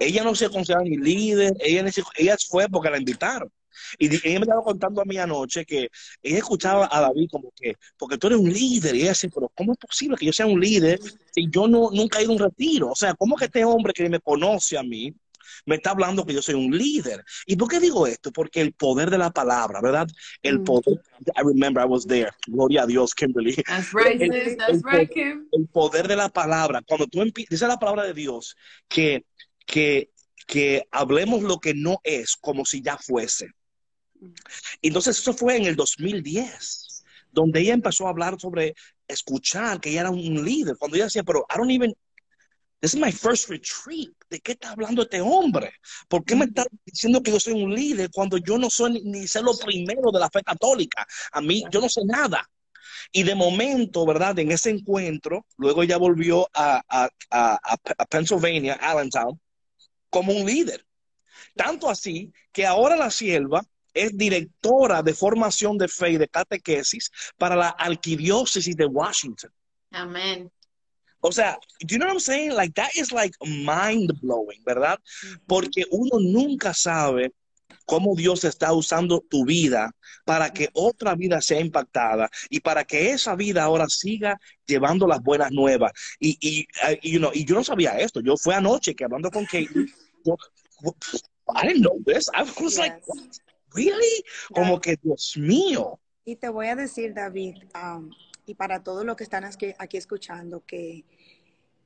Speaker 2: Ella no se considera ni líder, ella, ni se- ella fue porque la invitaron. Y ella me estaba contando a mí anoche que ella escuchaba a David como que, porque tú eres un líder, y ella pero ¿cómo es posible que yo sea un líder si yo no, nunca he ido a un retiro? O sea, ¿cómo que este hombre que me conoce a mí me está hablando que yo soy un líder? ¿Y por qué digo esto? Porque el poder de la palabra, ¿verdad? El
Speaker 5: Mm.
Speaker 2: poder, I remember I was there, gloria a Dios, Kimberly.
Speaker 5: That's right,
Speaker 2: El-.
Speaker 5: That's
Speaker 2: el-
Speaker 5: right, Kim.
Speaker 2: el poder de la palabra. Cuando tú empiezas, dice la palabra de Dios, que, que, que hablemos lo que no es como si ya fuese. Entonces eso fue en el 2010. donde ella empezó a hablar sobre escuchar que ella era un líder. Cuando ella decía, pero I don't even, this is my first retreat. ¿De qué está hablando este hombre? ¿Por qué me está diciendo que yo soy un líder cuando yo no soy ni, ni sé lo primero de la fe católica? A mí, yo no sé nada. Y de momento, ¿verdad? En ese encuentro, luego ella volvió a, a, a, a Pennsylvania, Allentown, como un líder. Tanto así que ahora la sierva es directora de formación de fe y de catequesis para la arquidiócesis de Washington.
Speaker 3: Amén.
Speaker 2: O sea, do you know what I'm saying? Like that is like mind blowing, ¿verdad? Porque uno nunca sabe cómo Dios está usando tu vida para que otra vida sea impactada y para que esa vida ahora siga llevando las buenas nuevas. Y, y, uh, you know, y yo no sabía esto. Yo fui anoche que hablando con Kate, yo, I didn't know this. I was like, what? really? Como que, Dios mío.
Speaker 4: Y te voy a decir, David, um, y para todos los que están aquí, aquí escuchando, que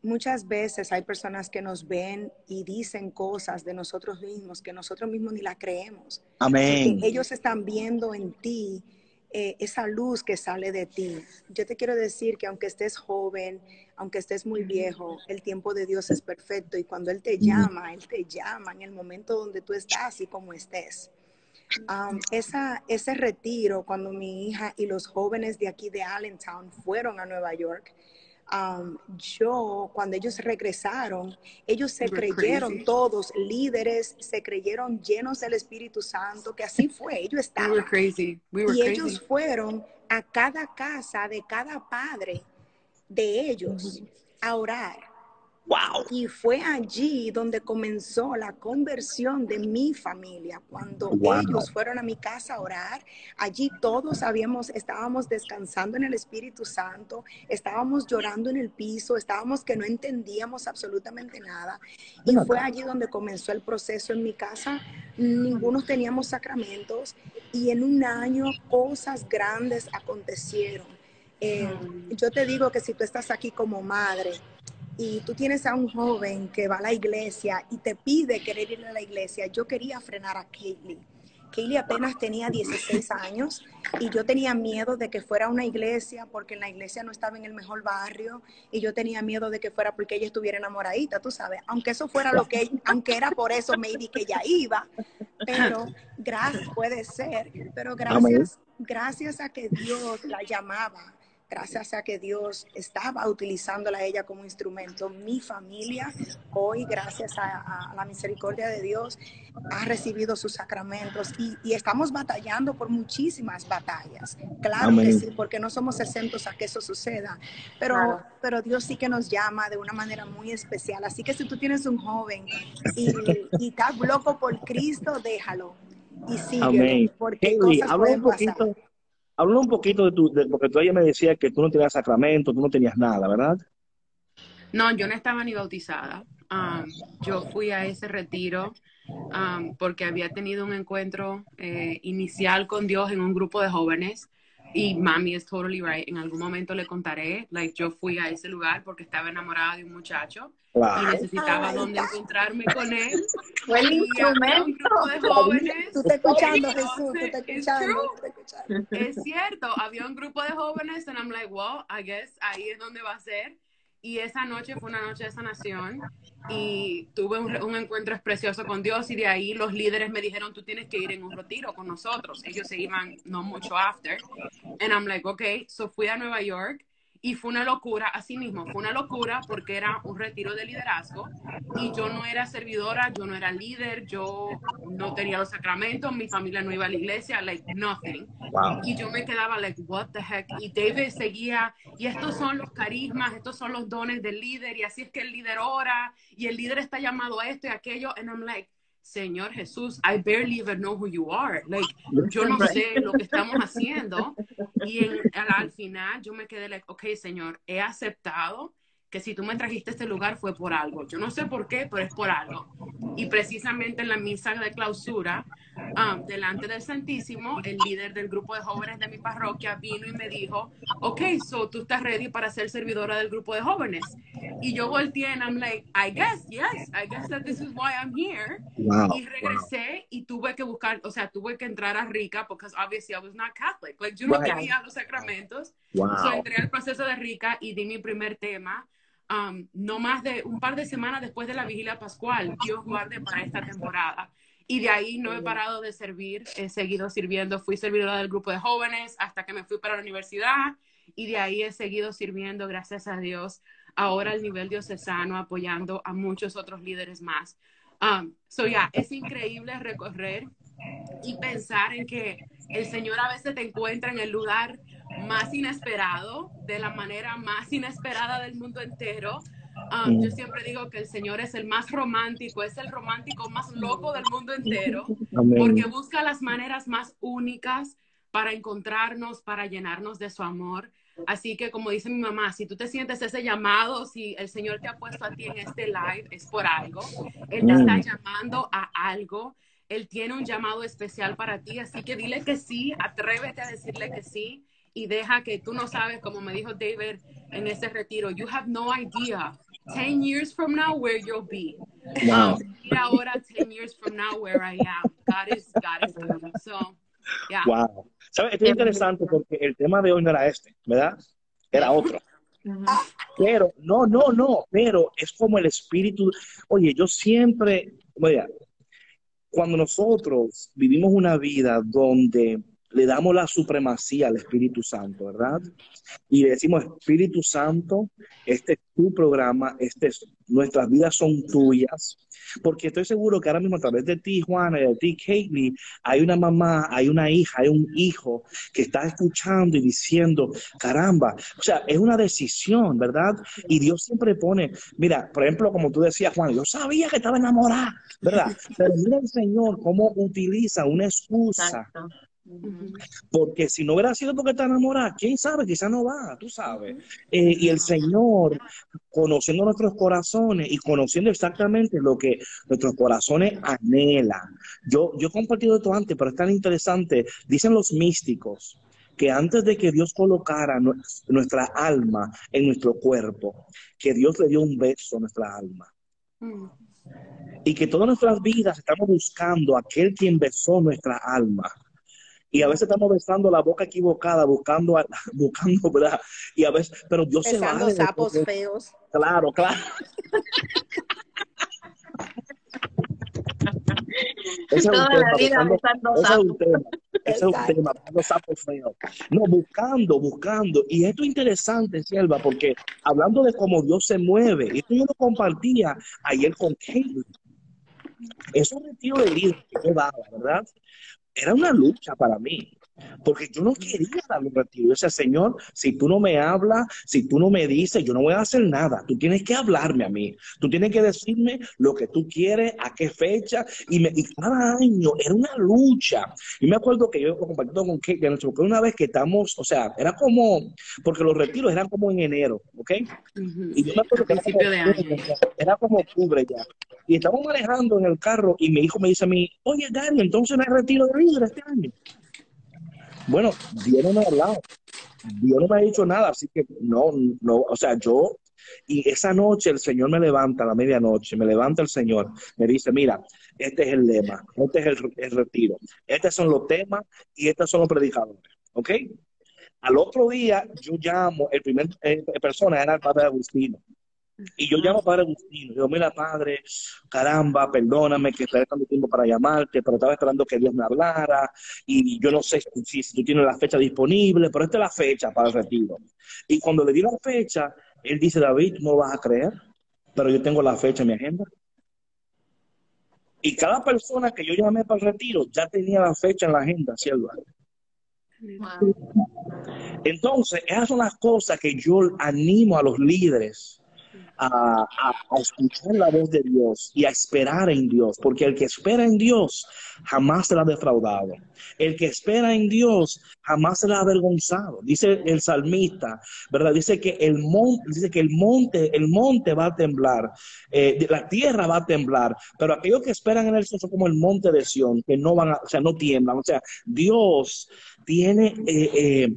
Speaker 4: muchas veces hay personas que nos ven y dicen cosas de nosotros mismos que nosotros mismos ni la creemos.
Speaker 2: Amén.
Speaker 4: Ellos están viendo en ti eh, esa luz que sale de ti. Yo te quiero decir que aunque estés joven, aunque estés muy viejo, el tiempo de Dios es perfecto y cuando Él te llama, Él te llama en el momento donde tú estás y como estés. Um, esa, ese retiro, cuando mi hija y los jóvenes de aquí de Allentown fueron a Nueva York, um, yo, cuando ellos regresaron, ellos se
Speaker 5: were
Speaker 4: creyeron
Speaker 5: crazy.
Speaker 4: todos líderes, se creyeron llenos del Espíritu Santo, que así fue, ellos
Speaker 5: We were
Speaker 4: estaban.
Speaker 5: crazy. We were
Speaker 4: Y
Speaker 5: crazy.
Speaker 4: ellos fueron a cada casa de cada padre de ellos a orar.
Speaker 2: Wow.
Speaker 4: Y fue allí donde comenzó la conversión de mi familia. Cuando
Speaker 2: Wow.
Speaker 4: ellos fueron a mi casa a orar, allí todos habíamos, estábamos descansando en el Espíritu Santo, estábamos llorando en el piso, estábamos que no entendíamos absolutamente nada. Y fue allí donde comenzó el proceso en mi casa. Ninguno teníamos sacramentos y en un año cosas grandes acontecieron. Eh, yo te digo que si tú estás aquí como madre, y tú tienes a un joven que va a la iglesia y te pide querer ir a la iglesia, yo quería frenar a Kaylee. Kaylee apenas tenía 16 años y yo tenía miedo de que fuera a una iglesia porque en la iglesia no estaba en el mejor barrio y yo tenía miedo de que fuera porque ella estuviera enamoradita, tú sabes, aunque eso fuera lo que, aunque era por eso maybe que ella iba, pero gracias, puede ser, pero gracias, gracias a que Dios la llamaba, gracias a que Dios estaba utilizándola a ella como instrumento, mi familia hoy, gracias a, a la misericordia de Dios, ha recibido sus sacramentos y, y estamos batallando por muchísimas batallas. Claro que
Speaker 2: Amén.
Speaker 4: sí, porque no somos exentos a que eso suceda, pero,
Speaker 3: Claro.
Speaker 4: pero Dios sí que nos llama de una manera muy especial. Así que si tú tienes un joven y, y estás loco por Cristo, déjalo y síguelo,
Speaker 2: Amén.
Speaker 4: porque cosas
Speaker 2: habla
Speaker 4: pueden
Speaker 2: un
Speaker 4: pasar.
Speaker 2: Habla un poquito de tu, de, porque tú ayer me decías que tú no tenías sacramento, tú no tenías nada, ¿verdad?
Speaker 5: No, yo no estaba ni bautizada. Um, yo fui a ese retiro um, porque había tenido un encuentro eh, inicial con Dios en un grupo de jóvenes. Y mami es totally right. En algún momento le contaré, like yo fui a ese lugar porque estaba enamorada de un muchacho y
Speaker 2: Wow.
Speaker 5: necesitaba
Speaker 4: Ay,
Speaker 5: donde encontrarme con él.
Speaker 3: Fue el
Speaker 5: Y había un
Speaker 3: instrumento.
Speaker 5: grupo de jóvenes.
Speaker 4: Tú estás escuchando, Jesús, tú escuchando, escuchando.
Speaker 5: Es cierto, había un grupo de jóvenes and I'm like, well, I guess ahí es donde va a ser. Y esa noche fue una noche de sanación y tuve un, un encuentro precioso con Dios y de ahí los líderes me dijeron, tú tienes que ir en un retiro con nosotros. Ellos se iban no mucho after. And I'm like, okay, so fui a Nueva York y fue una locura, así mismo, fue una locura porque era un retiro de liderazgo y yo no era servidora, yo no era líder, yo no tenía los sacramentos, mi familia no iba a la iglesia, like nothing.
Speaker 2: Wow.
Speaker 5: Y yo me quedaba like, what the heck? Y David seguía, y estos son los carismas, estos son los dones del líder, y así es que el líder ora, y el líder está llamado a esto y aquello, and I'm like, Señor Jesús, I barely even know who you are. Like, yo no sé lo que estamos haciendo. Y en- al, al final yo me quedé like, ok, Señor, he aceptado que si tú me trajiste a este lugar fue por algo. Yo no sé por qué, pero es por algo. Y precisamente en la misa de clausura, um, delante del Santísimo, el líder del grupo de jóvenes de mi parroquia vino y me dijo, ok, so tú estás ready para ser servidora del grupo de jóvenes. Y yo volteé and I'm like, I guess, yes, I guess that this is why I'm here. y regresé y tuve que buscar, o sea, tuve que entrar a Rica porque obviously I was not Catholic. Like, yo no tenía los sacramentos. So entré al proceso de Rica y di mi primer tema Um, no más de un par de semanas después de la vigilia pascual, Dios guarde para esta temporada. Y de ahí no he parado de servir, he seguido sirviendo, fui servidora del grupo de jóvenes hasta que me fui para la universidad y de ahí he seguido sirviendo, gracias a Dios, ahora al nivel diocesano, apoyando a muchos otros líderes más. Um, so ya, es increíble recorrer y pensar en que el Señor a veces te encuentra en el lugar más inesperado, de la manera más inesperada del mundo entero. Um, yo siempre digo que el Señor es el más romántico, es el romántico más loco del mundo entero, porque busca las maneras más únicas para encontrarnos, para llenarnos de su amor. Así que como dice mi mamá, si tú te sientes ese llamado, si el Señor te ha puesto a ti en este live, es por algo. Él te está llamando a algo. Él tiene un llamado especial para ti, así que dile que sí, atrévete a decirle que sí y deja que tú no sabes, como me dijo David en ese retiro, you have no idea 10 years from now where you'll be.
Speaker 2: Wow.
Speaker 5: y ahora 10 years from now where I am. God is, God is good. So, yeah.
Speaker 2: Wow. ¿Sabes? Esto es interesante porque el tema de hoy no era este, ¿verdad? Era otro. Pero, no, no, no, pero es como el espíritu. Oye, yo siempre, oye, cuando nosotros vivimos una vida donde le damos la supremacía al Espíritu Santo, ¿verdad? Y decimos, Espíritu Santo, este es tu programa, este es, nuestras vidas son tuyas, porque estoy seguro que ahora mismo a través de ti, Juana, de ti, Kaylee, hay una mamá, hay una hija, hay un hijo que está escuchando y diciendo, caramba, o sea, es una decisión, ¿verdad? Y Dios siempre pone, mira, por ejemplo, como tú decías, Juan, yo sabía que estaba enamorada, ¿verdad? Pero mira el Señor cómo utiliza una excusa. Porque si no hubiera sido porque está enamorada, quién sabe, quizá no va, tú sabes. Eh, y el Señor, conociendo nuestros corazones y conociendo exactamente lo que nuestros corazones anhelan. Yo, yo he compartido esto antes, pero es tan interesante. Dicen los místicos que antes de que Dios colocara nuestra alma en nuestro cuerpo, que Dios le dio un beso a nuestra alma. Mm. Y que todas nuestras vidas estamos buscando a aquel quien besó nuestra alma y a veces estamos besando la boca equivocada, buscando, buscando, ¿verdad? Y a veces, pero Dios se va.
Speaker 4: sapos feos.
Speaker 2: Claro, claro. Ese
Speaker 3: Toda
Speaker 2: es un
Speaker 3: la vida besando
Speaker 2: ese es un
Speaker 3: sapos.
Speaker 2: tema. Ese es un tema, buscando sapos feos. No, buscando, buscando. Y esto es interesante, Sierva, porque hablando de cómo Dios se mueve, esto yo lo compartía ayer con Kate. Es un retiro de vida que yo daba, ¿verdad? Era una lucha para mí, porque yo no quería dar un retiro. Yo decía, Señor, si tú no me hablas, si tú no me dices, yo no voy a hacer nada. Tú tienes que hablarme a mí. Tú tienes que decirme lo que tú quieres, a qué fecha. Y, me, y cada año era una lucha. Y me acuerdo que yo compartiendo con Kate, que una vez que estamos, o sea, era como, porque los retiros eran como en enero, ¿ok? Y yo me acuerdo que era como,
Speaker 5: de año.
Speaker 2: era como octubre ya. Y estamos manejando en el carro y mi hijo me dice a mí, oye, Dani, entonces no hay retiro de líder este año. Bueno, Dios no me ha hablado. Dios no me ha dicho nada, así que no, no, o sea, yo, y esa noche el Señor me levanta a la medianoche, me levanta el Señor, me dice, mira, este es el lema, este es el, el retiro, estos son los temas y estos son los predicadores, ¿ok? Al otro día yo llamo, el primer eh, persona era el Padre Agustino. Y yo llamo a Padre Agustino, digo, mira Padre, caramba, perdóname que esperé tanto tiempo para llamarte, pero estaba esperando que Dios me hablara y yo no sé si, si tú tienes la fecha disponible, pero esta es la fecha para el retiro. Y cuando le di la fecha, él dice, David, no lo vas a creer, pero yo tengo la fecha en mi agenda. Y cada persona que yo llamé para el retiro ya tenía la fecha en la agenda, ¿cierto?
Speaker 3: Wow.
Speaker 2: Entonces, esas son las cosas que yo animo a los líderes a, escuchar la voz de Dios y a esperar en Dios, porque el que espera en Dios jamás será defraudado. El que espera en Dios jamás será avergonzado. Dice el salmista, ¿verdad? Dice que el monte, dice que el monte, el monte va a temblar, eh, la tierra va a temblar, pero aquellos que esperan en él son como el monte de Sión, que no van a, o sea, no tiemblan. O sea, Dios tiene eh, eh,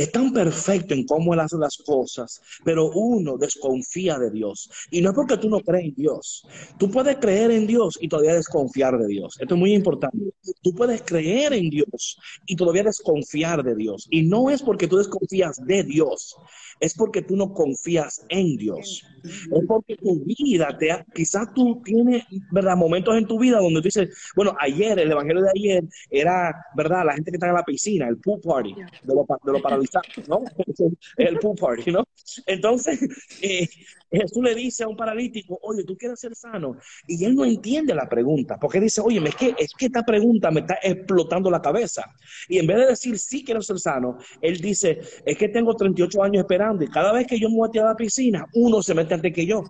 Speaker 2: es tan perfecto en cómo Él hace las cosas, pero uno desconfía de Dios. Y no es porque tú no crees en Dios. Tú puedes creer en Dios y todavía desconfiar de Dios. Esto es muy importante. Tú puedes creer en Dios y todavía desconfiar de Dios. Y no es porque tú desconfías de Dios, es porque tú no confías en Dios. Es porque tu vida, te quizás tú tienes, ¿verdad? Momentos en tu vida donde tú dices, bueno, ayer, el evangelio de ayer era, ¿verdad? La gente que está en la piscina, el pool party, de los de ¿no? el pool party, ¿no? Entonces, eh, Jesús le dice a un paralítico, oye, ¿tú quieres ser sano? Y él no entiende la pregunta, porque dice, oye, es que, es que esta pregunta me está explotando la cabeza. Y en vez de decir, sí quiero ser sano, él dice, es que tengo 38 años esperando y cada vez que yo me voy a la piscina, uno se mete antes que yo.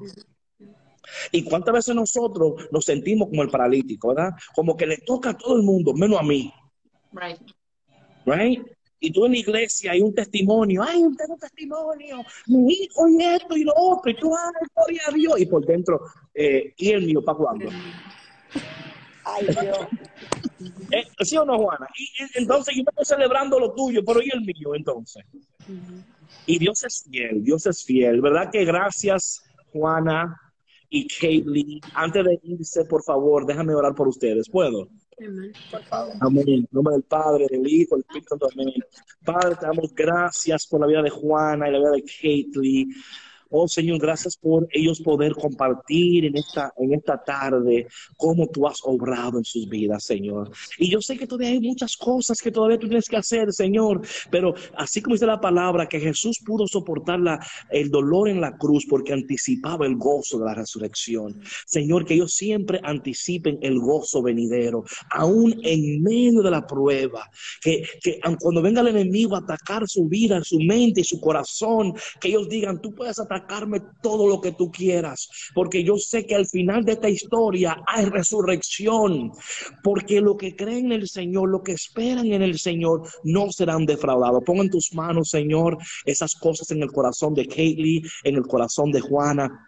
Speaker 2: ¿Y cuántas veces nosotros nos sentimos como el paralítico, verdad? Como que le toca a todo el mundo, menos a mí.
Speaker 3: Right.
Speaker 2: Right? Y tú en la iglesia hay un testimonio, ay, un testimonio, mi hijo y esto y lo otro, y tú, ay, gloria a Dios, y por dentro, eh, ¿y el mío para cuándo?
Speaker 4: Ay, Dios.
Speaker 2: Eh, ¿Sí o no, Juana? Y, entonces yo me estoy celebrando lo tuyo, pero ¿y el mío entonces? Y Dios es fiel, Dios es fiel, ¿verdad? Que gracias, Juana y Kaylee. Antes de irse, por favor, déjame orar por ustedes, ¿puedo? Amén. En nombre del Padre, del Hijo, del Espíritu Santo. Amén. Padre, te damos gracias por la vida de Juana y la vida de Kate Oh Señor, gracias por ellos poder compartir en esta, en esta tarde cómo tú has obrado en sus vidas, Señor. Y yo sé que todavía hay muchas cosas que todavía tú tienes que hacer, Señor, pero así como dice la palabra, que Jesús pudo soportar la, el dolor en la cruz porque anticipaba el gozo de la resurrección. Señor, que ellos siempre anticipen el gozo venidero, aún en medio de la prueba, que, que cuando venga el enemigo a atacar su vida, su mente y su corazón, que ellos digan, tú puedes atacar todo lo que tú quieras, porque yo sé que al final de esta historia hay resurrección, porque lo que creen en el Señor, lo que esperan en el Señor, no serán defraudados. Pon en tus manos, Señor, esas cosas en el corazón de Kaylee, en el corazón de Juana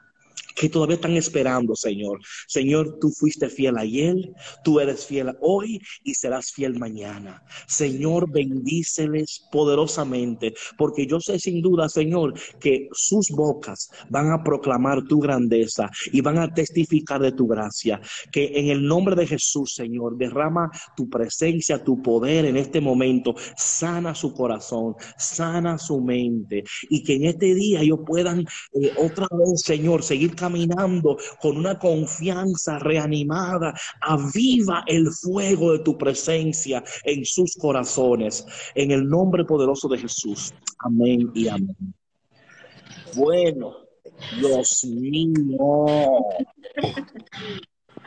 Speaker 2: que todavía están esperando, Señor. Señor, tú fuiste fiel ayer, tú eres fiel hoy y serás fiel mañana. Señor, bendíceles poderosamente, porque yo sé sin duda, Señor, que sus bocas van a proclamar tu grandeza y van a testificar de tu gracia. Que en el nombre de Jesús, Señor, derrama tu presencia, tu poder en este momento, sana su corazón, sana su mente y que en este día ellos puedan eh, otra vez, Señor, seguir caminando con una confianza reanimada. Aviva el fuego de tu presencia en sus corazones. En el nombre poderoso de Jesús. Amén y amén. Bueno, Dios mío.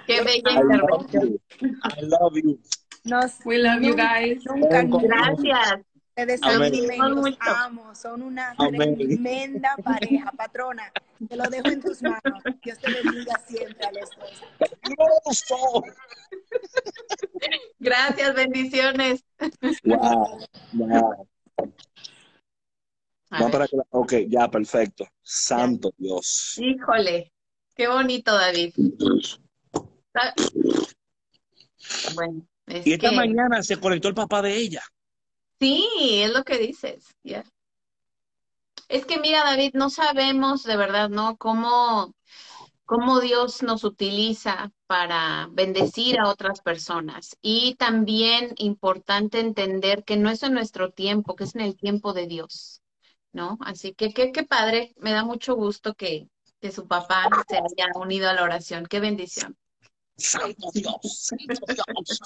Speaker 3: Qué bella intervención.
Speaker 2: I love you.
Speaker 5: We love you guys.
Speaker 3: Gracias.
Speaker 4: Ustedes son los amo, son una tremenda pareja, patrona. Te lo dejo en tus manos. Dios te bendiga siempre a los dos.
Speaker 3: Gracias, bendiciones.
Speaker 2: Wow, wow. para que ok, ya, perfecto. Santo Dios.
Speaker 3: Híjole, qué bonito, David. Bueno,
Speaker 2: es y esta mañana se conectó el papá de ella.
Speaker 3: Sí, es lo que dices. Es que mira, David, no sabemos de verdad, ¿no? Cómo, cómo Dios nos utiliza para bendecir a otras personas. Y también importante entender que no es en nuestro tiempo, que es en el tiempo de Dios, ¿no? Así que qué, qué padre, me da mucho gusto que, que su papá se haya unido a la oración. Qué bendición.
Speaker 2: Santo Dios, Santo Dios.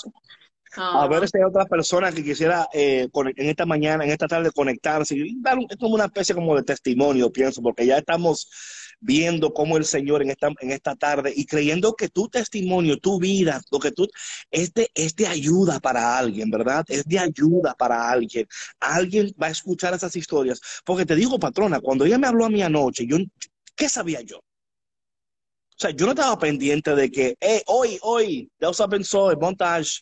Speaker 2: A ver si hay otra persona que quisiera eh, en esta mañana, en esta tarde, conectarse y dar es como una especie como de testimonio, pienso, porque ya estamos viendo cómo el Señor en esta, en esta tarde y creyendo que tu testimonio, tu vida, lo que tú, es de, es de ayuda para alguien, ¿verdad? Es de ayuda para alguien. Alguien va a escuchar esas historias. Porque te digo, patrona, cuando ella me habló a mí anoche, yo, ¿qué sabía yo? sea, yo no estaba pendiente de que, eh, hoy, hoy, Dios pensó el montage.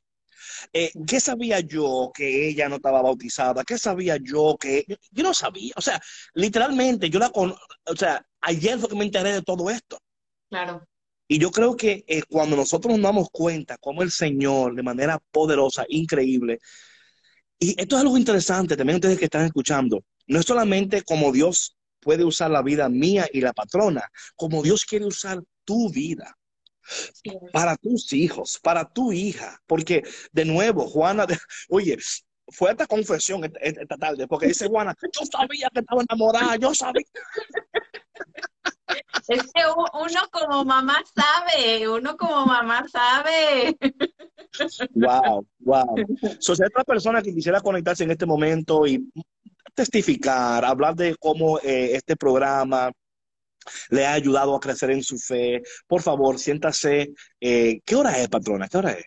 Speaker 2: Eh, ¿Qué sabía yo que ella no estaba bautizada? ¿Qué sabía yo que yo, no sabía? O sea, literalmente yo la con, o sea, ayer fue que me enteré de todo esto.
Speaker 3: Claro.
Speaker 2: Y yo creo que eh, cuando nosotros nos damos cuenta cómo el Señor, de manera poderosa, increíble, y esto es algo interesante también ustedes que están escuchando, no es solamente como Dios puede usar la vida mía y la patrona, como Dios quiere usar tu vida para tus hijos, para tu hija, porque de nuevo, Juana, oye, fue esta confesión esta, tarde, porque dice Juana, yo sabía que estaba enamorada, yo sabía.
Speaker 3: Es que uno como mamá sabe, uno como mamá sabe.
Speaker 2: Wow, wow. So, si hay otra persona que quisiera conectarse en este momento y testificar, hablar de cómo eh, este programa le ha ayudado a crecer en su fe, por favor, siéntase. Eh, ¿Qué hora es, patrona? ¿Qué hora es?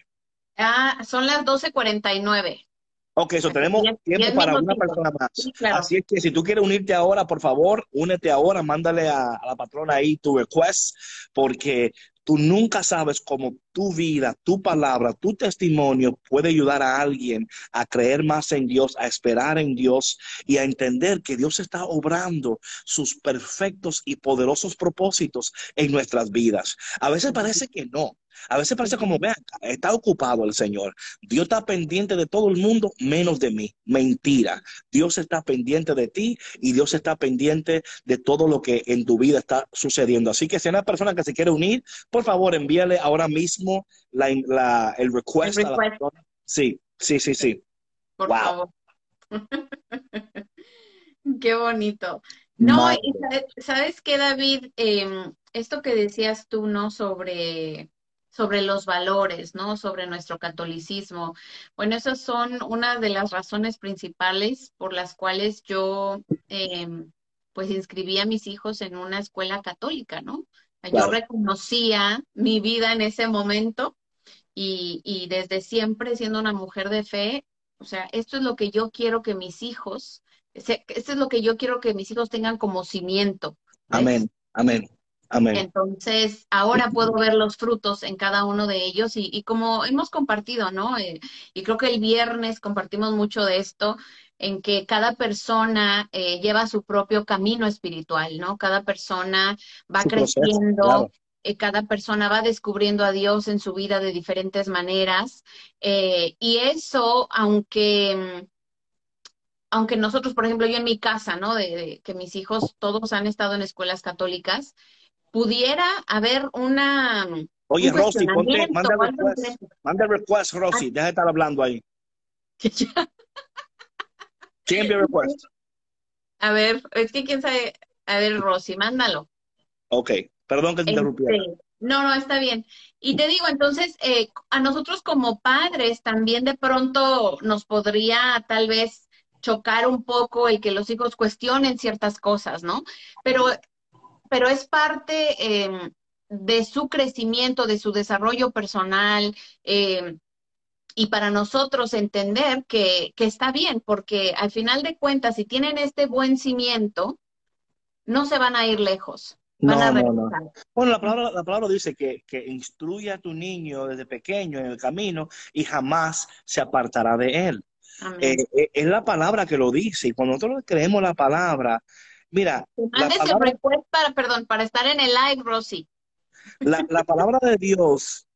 Speaker 3: Ah, son las 12.49.
Speaker 2: Ok, eso tenemos tiempo para una persona más. Así es que si tú quieres unirte ahora, por favor, únete ahora, mándale a, a la patrona ahí tu request, porque tú nunca sabes cómo tu vida, tu palabra, tu testimonio puede ayudar a alguien a creer más en Dios, a esperar en Dios y a entender que Dios está obrando sus perfectos y poderosos propósitos en nuestras vidas. A veces parece que no. A veces parece como, vean, está ocupado el Señor. Dios está pendiente de todo el mundo menos de mí. Mentira. Dios está pendiente de ti y Dios está pendiente de todo lo que en tu vida está sucediendo. Así que si hay una persona que se quiere unir, favor, envíale ahora mismo la, el request. A la sí, sí, sí, sí.
Speaker 3: Por favor. Qué bonito. No, sabes, qué, David, em, esto que decías tú, ¿no? Sobre sobre los valores, ¿no? Sobre nuestro catolicismo. Bueno, esas son una de las razones principales por las cuales yo, em, pues, inscribí a mis hijos en una escuela católica, ¿no? Yo reconocía mi vida en ese momento y, y desde siempre siendo una mujer de fe, o sea, esto es lo que yo quiero que mis hijos, esto es lo que yo quiero que mis hijos tengan como cimiento.
Speaker 2: Amén, amén.
Speaker 3: Entonces, ahora puedo ver los frutos en cada uno de ellos y, como hemos compartido, ¿no? Eh, y creo que el viernes compartimos mucho de esto, en que cada persona eh, lleva su propio camino espiritual, ¿no? Cada persona va creciendo. Eh, cada persona va descubriendo a Dios en su vida de diferentes maneras. y eso, aunque aunque nosotros, por ejemplo, yo en mi casa, ¿no? de, que mis hijos todos han estado en escuelas católicas, pudiera haber una...
Speaker 2: Oye, Rosy, ponte, manda request, manda request, Rosy, deja de estar hablando ahí. ¿Quién envía request?
Speaker 3: A ver, es que quién sabe, a ver, Rosy, mándalo.
Speaker 2: Ok, perdón que te interrumpiera. Este,
Speaker 3: no, no, está bien. Y te digo, entonces, eh, a nosotros como padres también de pronto nos podría tal vez chocar un poco el que los hijos cuestionen ciertas cosas, ¿no? Pero pero es parte em, de su crecimiento, de su desarrollo personal. Em, y para nosotros entender que, está bien, porque al final de cuentas, si tienen este buen cimiento, no se van a ir lejos. Van a no,
Speaker 2: Bueno, la palabra, la palabra dice que, que instruye a tu niño desde pequeño en el camino y jamás se apartará de él. Eh, eh, es la palabra que lo dice y cuando nosotros creemos la palabra, Mira.
Speaker 3: para, perdón, para estar en el live, Rosy.
Speaker 2: La, palabra de Dios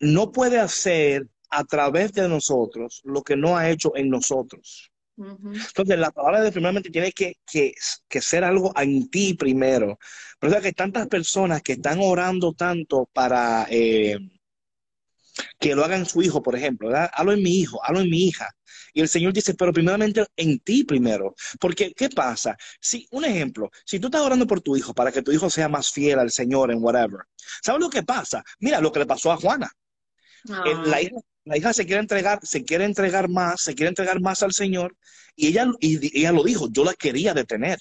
Speaker 2: no puede hacer a través de nosotros lo que no ha hecho en nosotros. Entonces, la palabra de primeramente tiene que, que, ser algo en ti primero. Pero es que tantas personas que están orando tanto para eh, que lo hagan su hijo, por ejemplo, ¿verdad? Hazlo en mi hijo, hazlo en mi hija. Y el Señor dice, pero primeramente en ti primero. Porque, ¿qué pasa? Si, un ejemplo, si tú estás orando por tu hijo para que tu hijo sea más fiel al Señor en whatever, ¿sabes lo que pasa? Mira lo que le pasó a Juana. Eh, la, hija, la, hija, se quiere entregar, se quiere entregar más, se quiere entregar más al Señor, y ella, y ella lo dijo, yo la quería detener.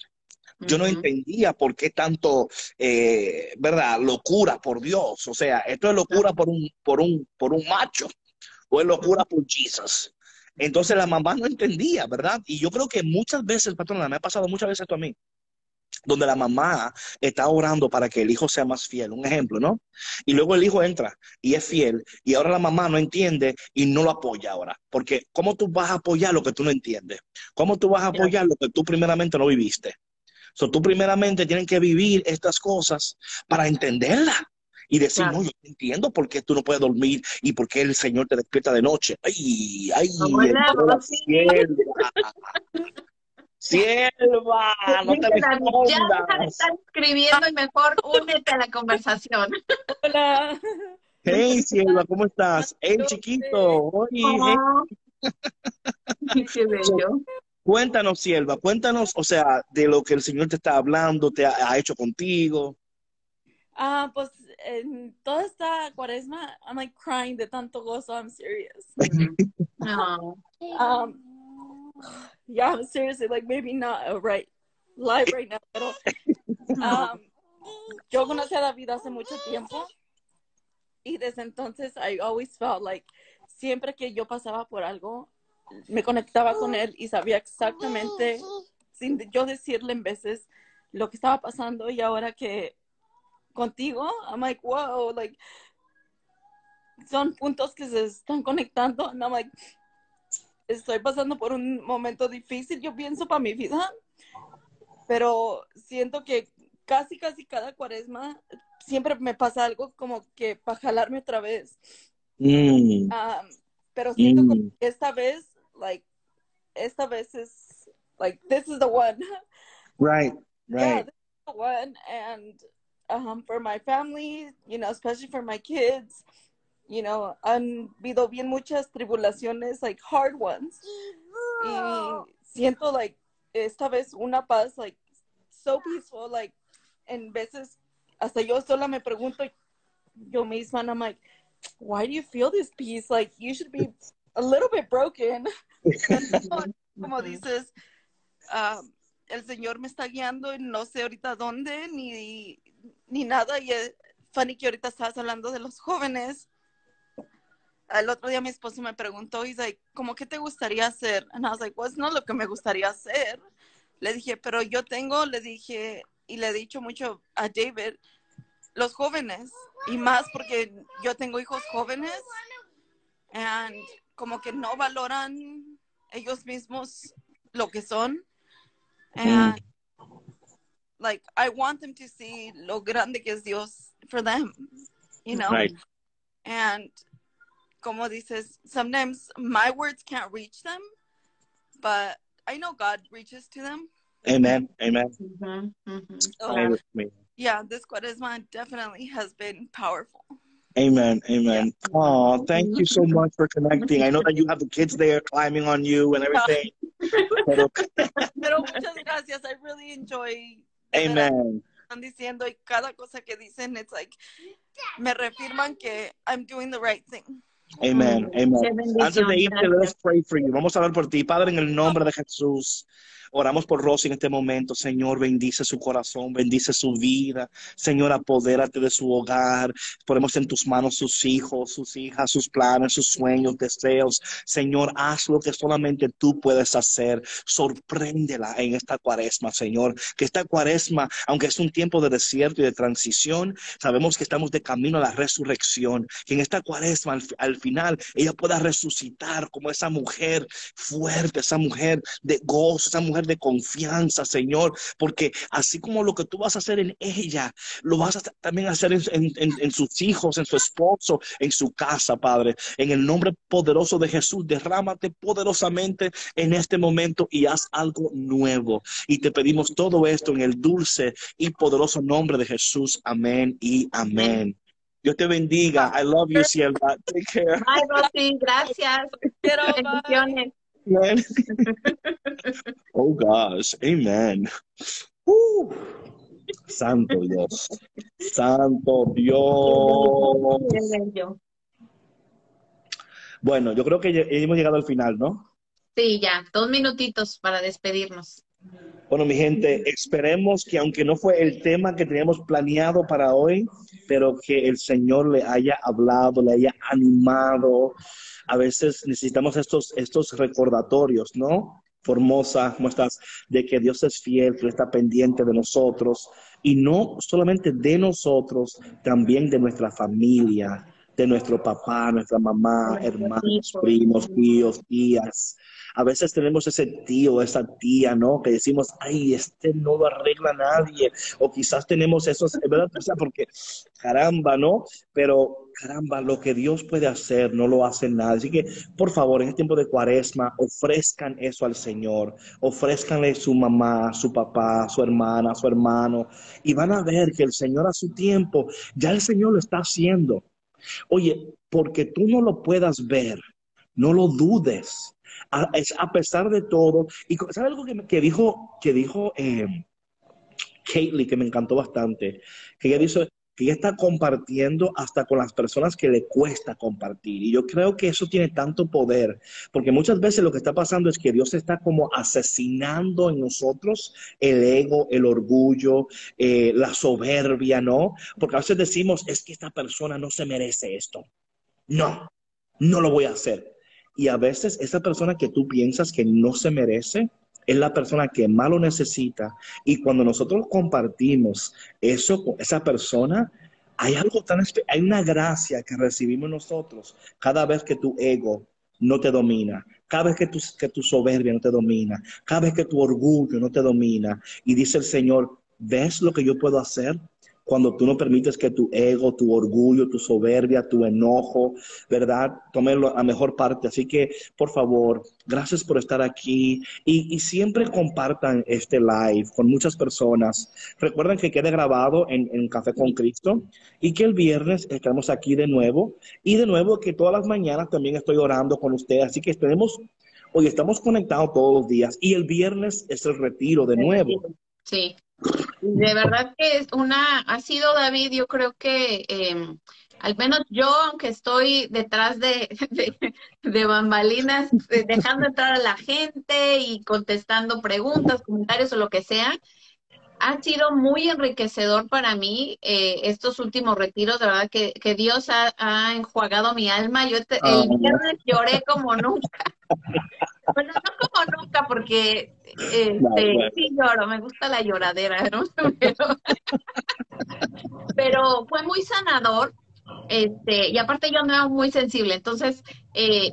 Speaker 2: Yo no entendía por qué tanto, eh, ¿verdad? Locura por Dios. O sea, esto es locura por un, por un, por un macho o es locura por Jesús. Entonces la mamá no entendía, ¿verdad? Y yo creo que muchas veces, patrona, me ha pasado muchas veces esto a mí. Donde la mamá está orando para que el hijo sea más fiel, un ejemplo, ¿no? Y luego el hijo entra y es fiel y ahora la mamá no entiende y no lo apoya ahora, porque ¿cómo tú vas a apoyar lo que tú no entiendes? ¿Cómo tú vas a apoyar lo que tú primeramente no viviste? So, tú primeramente tienes que vivir estas cosas para entenderla y decir,
Speaker 3: Claro.
Speaker 2: no, yo entiendo por qué tú no puedes dormir y por qué el Señor te despierta de noche. Ay, ay,
Speaker 3: Hola,
Speaker 2: entró la
Speaker 3: Rosy.
Speaker 2: Sierva. No te
Speaker 3: ya deja de
Speaker 2: escondas.
Speaker 3: estar escribiendo y mejor únete a la conversación.
Speaker 6: Hola.
Speaker 2: Hey, Sierva, ¿cómo estás? Hey, chiquito. Oye, hey,
Speaker 3: qué bello.
Speaker 2: Cuéntanos, Sierva, cuéntanos, o sea, de lo que el Señor te está hablando, te ha, ha hecho contigo.
Speaker 6: Ah, pues en toda esta cuaresma, I'm like crying de tanto gozo. I'm serious.
Speaker 3: No.
Speaker 6: Um, yeah, I'm seriously like maybe not uh, right live right now, pero um, yo conocí a David hace mucho tiempo y desde entonces I always felt like siempre que yo pasaba por algo me conectaba con él y sabía exactamente sin yo decirle en veces lo que estaba pasando y ahora que contigo I'm like wow like son puntos que se están conectando and I'm like estoy pasando por un momento difícil yo pienso para mi vida pero siento que casi, casi cada cuaresma siempre me pasa algo como que para jalarme otra vez.
Speaker 2: Mm,
Speaker 6: Um, pero siento
Speaker 2: Mm.
Speaker 6: que esta vez, like, esta vez es, like, this is the one.
Speaker 2: right,
Speaker 6: Yeah,
Speaker 2: right.
Speaker 6: this is the one. And um, for my family, you know, especially for my kids, you know, han habido bien muchas tribulaciones, like, hard ones. Y siento, like, esta vez una paz, like, so peaceful, like, en veces hasta yo sola me pregunto yo misma, and I'm like, why do you feel this peace? Like, you should be a little bit broken. Como dices, um, el Señor me está guiando y no sé ahorita dónde ni, ni nada. Y es funny que ahorita estabas hablando de los jóvenes. El otro día mi esposo me preguntó, he's like, ¿cómo que te gustaría hacer? And I was like, pues no lo que me gustaría hacer. Le dije, pero yo tengo, le dije, y le he dicho mucho a David, los jóvenes, y más porque yo tengo hijos jóvenes, and como que no valoran ellos mismos lo que son. And like, I want them to see lo grande que es Dios for them, you know?
Speaker 2: Right.
Speaker 6: And como dices, sometimes my words can't reach them, but I know God reaches to them.
Speaker 2: Amen, amen.
Speaker 3: Ujú, ujú.
Speaker 6: So,
Speaker 2: Amen,
Speaker 6: yeah, this Quaresma definitely has been powerful.
Speaker 2: amen. amen. Oh, thank you so much for connecting. I know that you have the kids there climbing on you and everything. Pero,
Speaker 6: Pero muchas gracias. I really enjoy
Speaker 2: amen.
Speaker 6: están diciendo y cada cosa que dicen, it's like, me reafirman que I'm doing the right thing.
Speaker 2: Amen.
Speaker 3: bendición,
Speaker 2: Antes de irte, let
Speaker 3: gracias.
Speaker 2: us pray for you. Vamos a orar por ti, Padre, en el nombre de Jesús. Oramos por Rosy en este momento, Señor, bendice su corazón, bendice su vida. Señor, apodérate de su hogar. Ponemos en tus manos sus hijos, sus hijas, sus planes, sus sueños, deseos. Señor, haz lo que solamente tú puedes hacer. Sorpréndela en esta cuaresma, Señor. Que esta cuaresma, aunque es un tiempo de desierto y de transición, sabemos que estamos de camino a la resurrección. Que en esta cuaresma, al, al final, ella pueda resucitar como esa mujer fuerte, esa mujer de gozo, esa mujer de confianza, Señor. Porque así como lo que tú vas a hacer en ella, lo vas a también hacer en, en- en- sus hijos, en su esposo, en su casa, Padre. En el nombre poderoso de Jesús, derrámate poderosamente en este momento y haz algo nuevo. Y te pedimos todo esto en el dulce y poderoso nombre de Jesús. Amén y amén. Dios te bendiga. I love you, Sierva. Take care.
Speaker 3: Ay, Rosy, gracias.
Speaker 6: Pero, bye.
Speaker 3: Bendiciones.
Speaker 2: Amen. oh gosh. Amen. Santo Dios. Santo Dios. Bueno, yo creo que ya- hemos llegado al final, ¿no?
Speaker 3: Sí, ya, dos minutitos para despedirnos.
Speaker 2: Bueno, mi gente, esperemos que aunque no fue el tema que teníamos planeado para hoy, pero que el Señor le haya hablado, le haya animado. A veces necesitamos estos, estos recordatorios, ¿no? Formosa, ¿cómo estás? De que Dios es fiel, que está pendiente de nosotros y no solamente de nosotros, también de nuestra familia, de nuestro papá, nuestra mamá, hermanos, primos, tíos, tías. A veces tenemos ese tío, esa tía, ¿no? Que decimos, ay, este no lo arregla nadie. O quizás tenemos esos, ¿verdad? O sea, porque, caramba, ¿no? Pero, caramba, lo que Dios puede hacer no lo hace nadie. Así que, por favor, en este tiempo de cuaresma, ofrezcan eso al Señor. Ofrezcanle su mamá, su papá, su hermana, su hermano. Y van a ver que el Señor a su tiempo, ya el Señor lo está haciendo. Oye, porque tú no lo puedas ver, no lo dudes. A, a pesar de todo, y ¿sabes algo que, dijo, que dijo eh, que me encantó bastante? Que ella dice, que está compartiendo hasta con las personas que le cuesta compartir. Y yo creo que eso tiene tanto poder, porque muchas veces lo que está pasando es que Dios está como asesinando en nosotros el ego, el orgullo, eh, la soberbia, ¿no? Porque a veces decimos, es que esta persona no se merece esto. No, no lo voy a hacer. Y a veces esa persona que tú piensas que no se merece, es la persona que más lo necesita. Y cuando nosotros compartimos eso con esa persona, hay algo tan hay una gracia que recibimos nosotros cada vez que tu ego no te domina, cada vez que tu, que tu soberbia no te domina, cada vez que tu orgullo no te domina. Y dice el Señor, ¿ves lo que yo puedo hacer? Cuando tú no permites que tu ego, tu orgullo, tu soberbia, tu enojo, ¿verdad? Tomen a mejor parte. Así que, por favor, gracias por estar aquí y, siempre compartan este live con muchas personas. Recuerden que quede grabado en, Café con Cristo y que el viernes estamos aquí de nuevo y de nuevo que todas las mañanas también estoy orando con ustedes. Así que esperemos, hoy estamos conectados todos los días y el viernes es el retiro de nuevo.
Speaker 3: Sí. De verdad que es una, ha sido David, yo creo que em, al menos yo, aunque estoy detrás de, de, bambalinas, eh, dejando entrar a la gente y contestando preguntas, comentarios o lo que sea, ha sido muy enriquecedor para mí eh, estos últimos retiros, de verdad que, que Dios ha, ha, enjuagado mi alma. Yo el ah. viernes lloré como nunca. Bueno, no como nunca, porque este, sí lloro, me gusta la lloradera, ¿no? Pero, fue muy sanador. Este, y aparte yo andaba muy sensible, entonces, eh,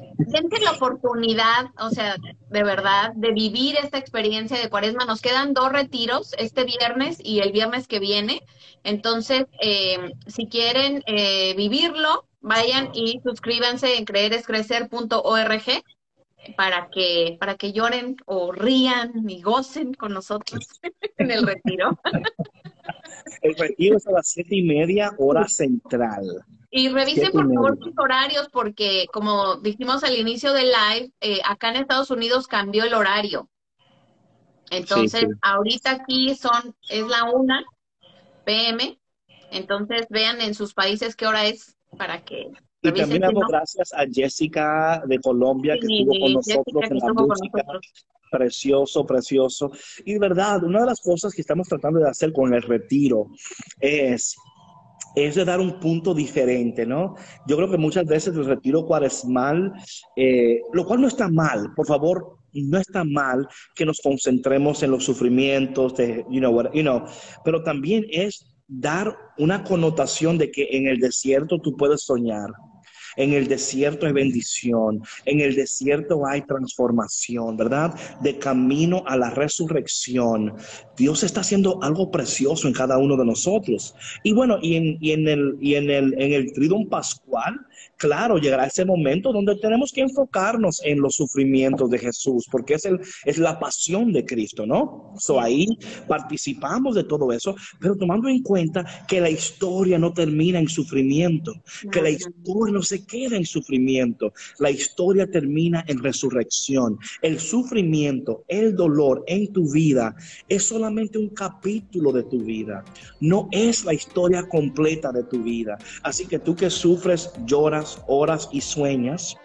Speaker 3: la oportunidad, o sea, de verdad, de vivir esta experiencia de cuaresma. Nos quedan dos retiros, este viernes y el viernes que viene. Entonces, eh, si quieren eh, vivirlo, vayan y suscríbanse en creerescrecer.org para que, para que lloren o rían y gocen con nosotros en el retiro.
Speaker 2: El retiro es a las siete y media, hora central.
Speaker 3: Y revisen por favor sus horarios porque, como dijimos al inicio del live, eh, acá en Estados Unidos cambió el horario. Entonces, ahorita aquí son, es la una PM. Entonces, vean en sus países qué hora es para que
Speaker 2: y también damos gracias a Jessica de Colombia que estuvo con nosotros en la música. Precioso, precioso. Y de verdad, una de las cosas que estamos tratando de hacer con el retiro es es de dar un punto diferente, ¿no? Yo creo que muchas veces el retiro cuaresmal, eh, lo cual no está mal, por favor, no está mal que nos concentremos en los sufrimientos, de, you know, what, you know, pero también es dar una connotación de que en el desierto tú puedes soñar, en el desierto hay bendición, en el desierto hay transformación, ¿verdad? De camino a la resurrección. Dios está haciendo algo precioso en cada uno de nosotros. Y bueno, y en, y en el, y en el, en el Tridum Pascual, claro, llegará ese momento donde tenemos que enfocarnos en los sufrimientos de Jesús, porque es, el, es la pasión de Cristo, ¿no? So, ahí participamos de todo eso, pero tomando en cuenta que la historia no termina en sufrimiento, que la historia no se queda en sufrimiento, la historia termina en resurrección. El sufrimiento, el dolor en tu vida es solamente un capítulo de tu vida, no es la historia completa de tu vida. Así que tú que sufres, lloras, horas y sueñas,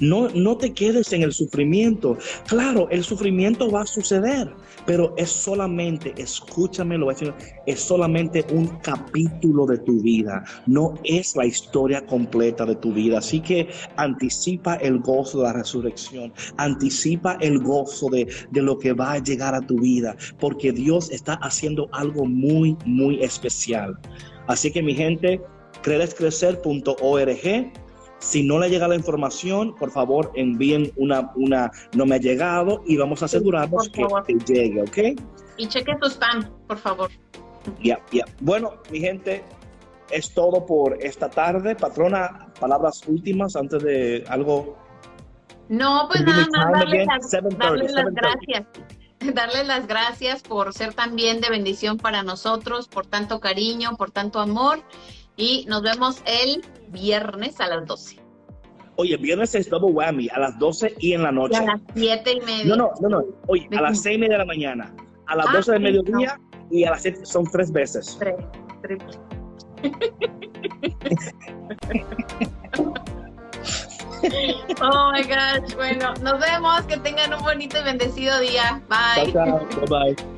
Speaker 2: No, no te quedes en el sufrimiento. Claro, el sufrimiento va a suceder, pero es solamente, escúchame, lo voy a decir, es solamente un capítulo de tu vida, no es la historia completa de tu vida. Así que anticipa el gozo de la resurrección, anticipa el gozo de, de lo que va a llegar a tu vida, porque Dios está haciendo algo muy, muy especial. Así que mi gente, credescrecer.org. Si no le llega la información, por favor envíen una, una no me ha llegado y vamos a asegurarnos que, llegue, ¿ok?
Speaker 3: Y cheque tu spam, por favor.
Speaker 2: Ya, ya. Bueno, mi gente, es todo por esta tarde. Patrona, palabras últimas antes de algo.
Speaker 3: No, pues nada más darle las, darle las gracias. Darle las gracias por ser también de bendición para nosotros, por tanto cariño, por tanto amor y nos vemos el viernes a las 12.
Speaker 2: Oye, viernes es double whammy, a las 12 y en la noche.
Speaker 3: Y a las 7 y media.
Speaker 2: No, no, no, no. Oye, a las 6 y media de la mañana, a las ah, 12 del mediodía y a las 7 son tres veces.
Speaker 3: Tres, triple. oh my gosh, bueno, nos vemos, que tengan un bonito y bendecido día. Bye.
Speaker 2: Chao. Bye bye.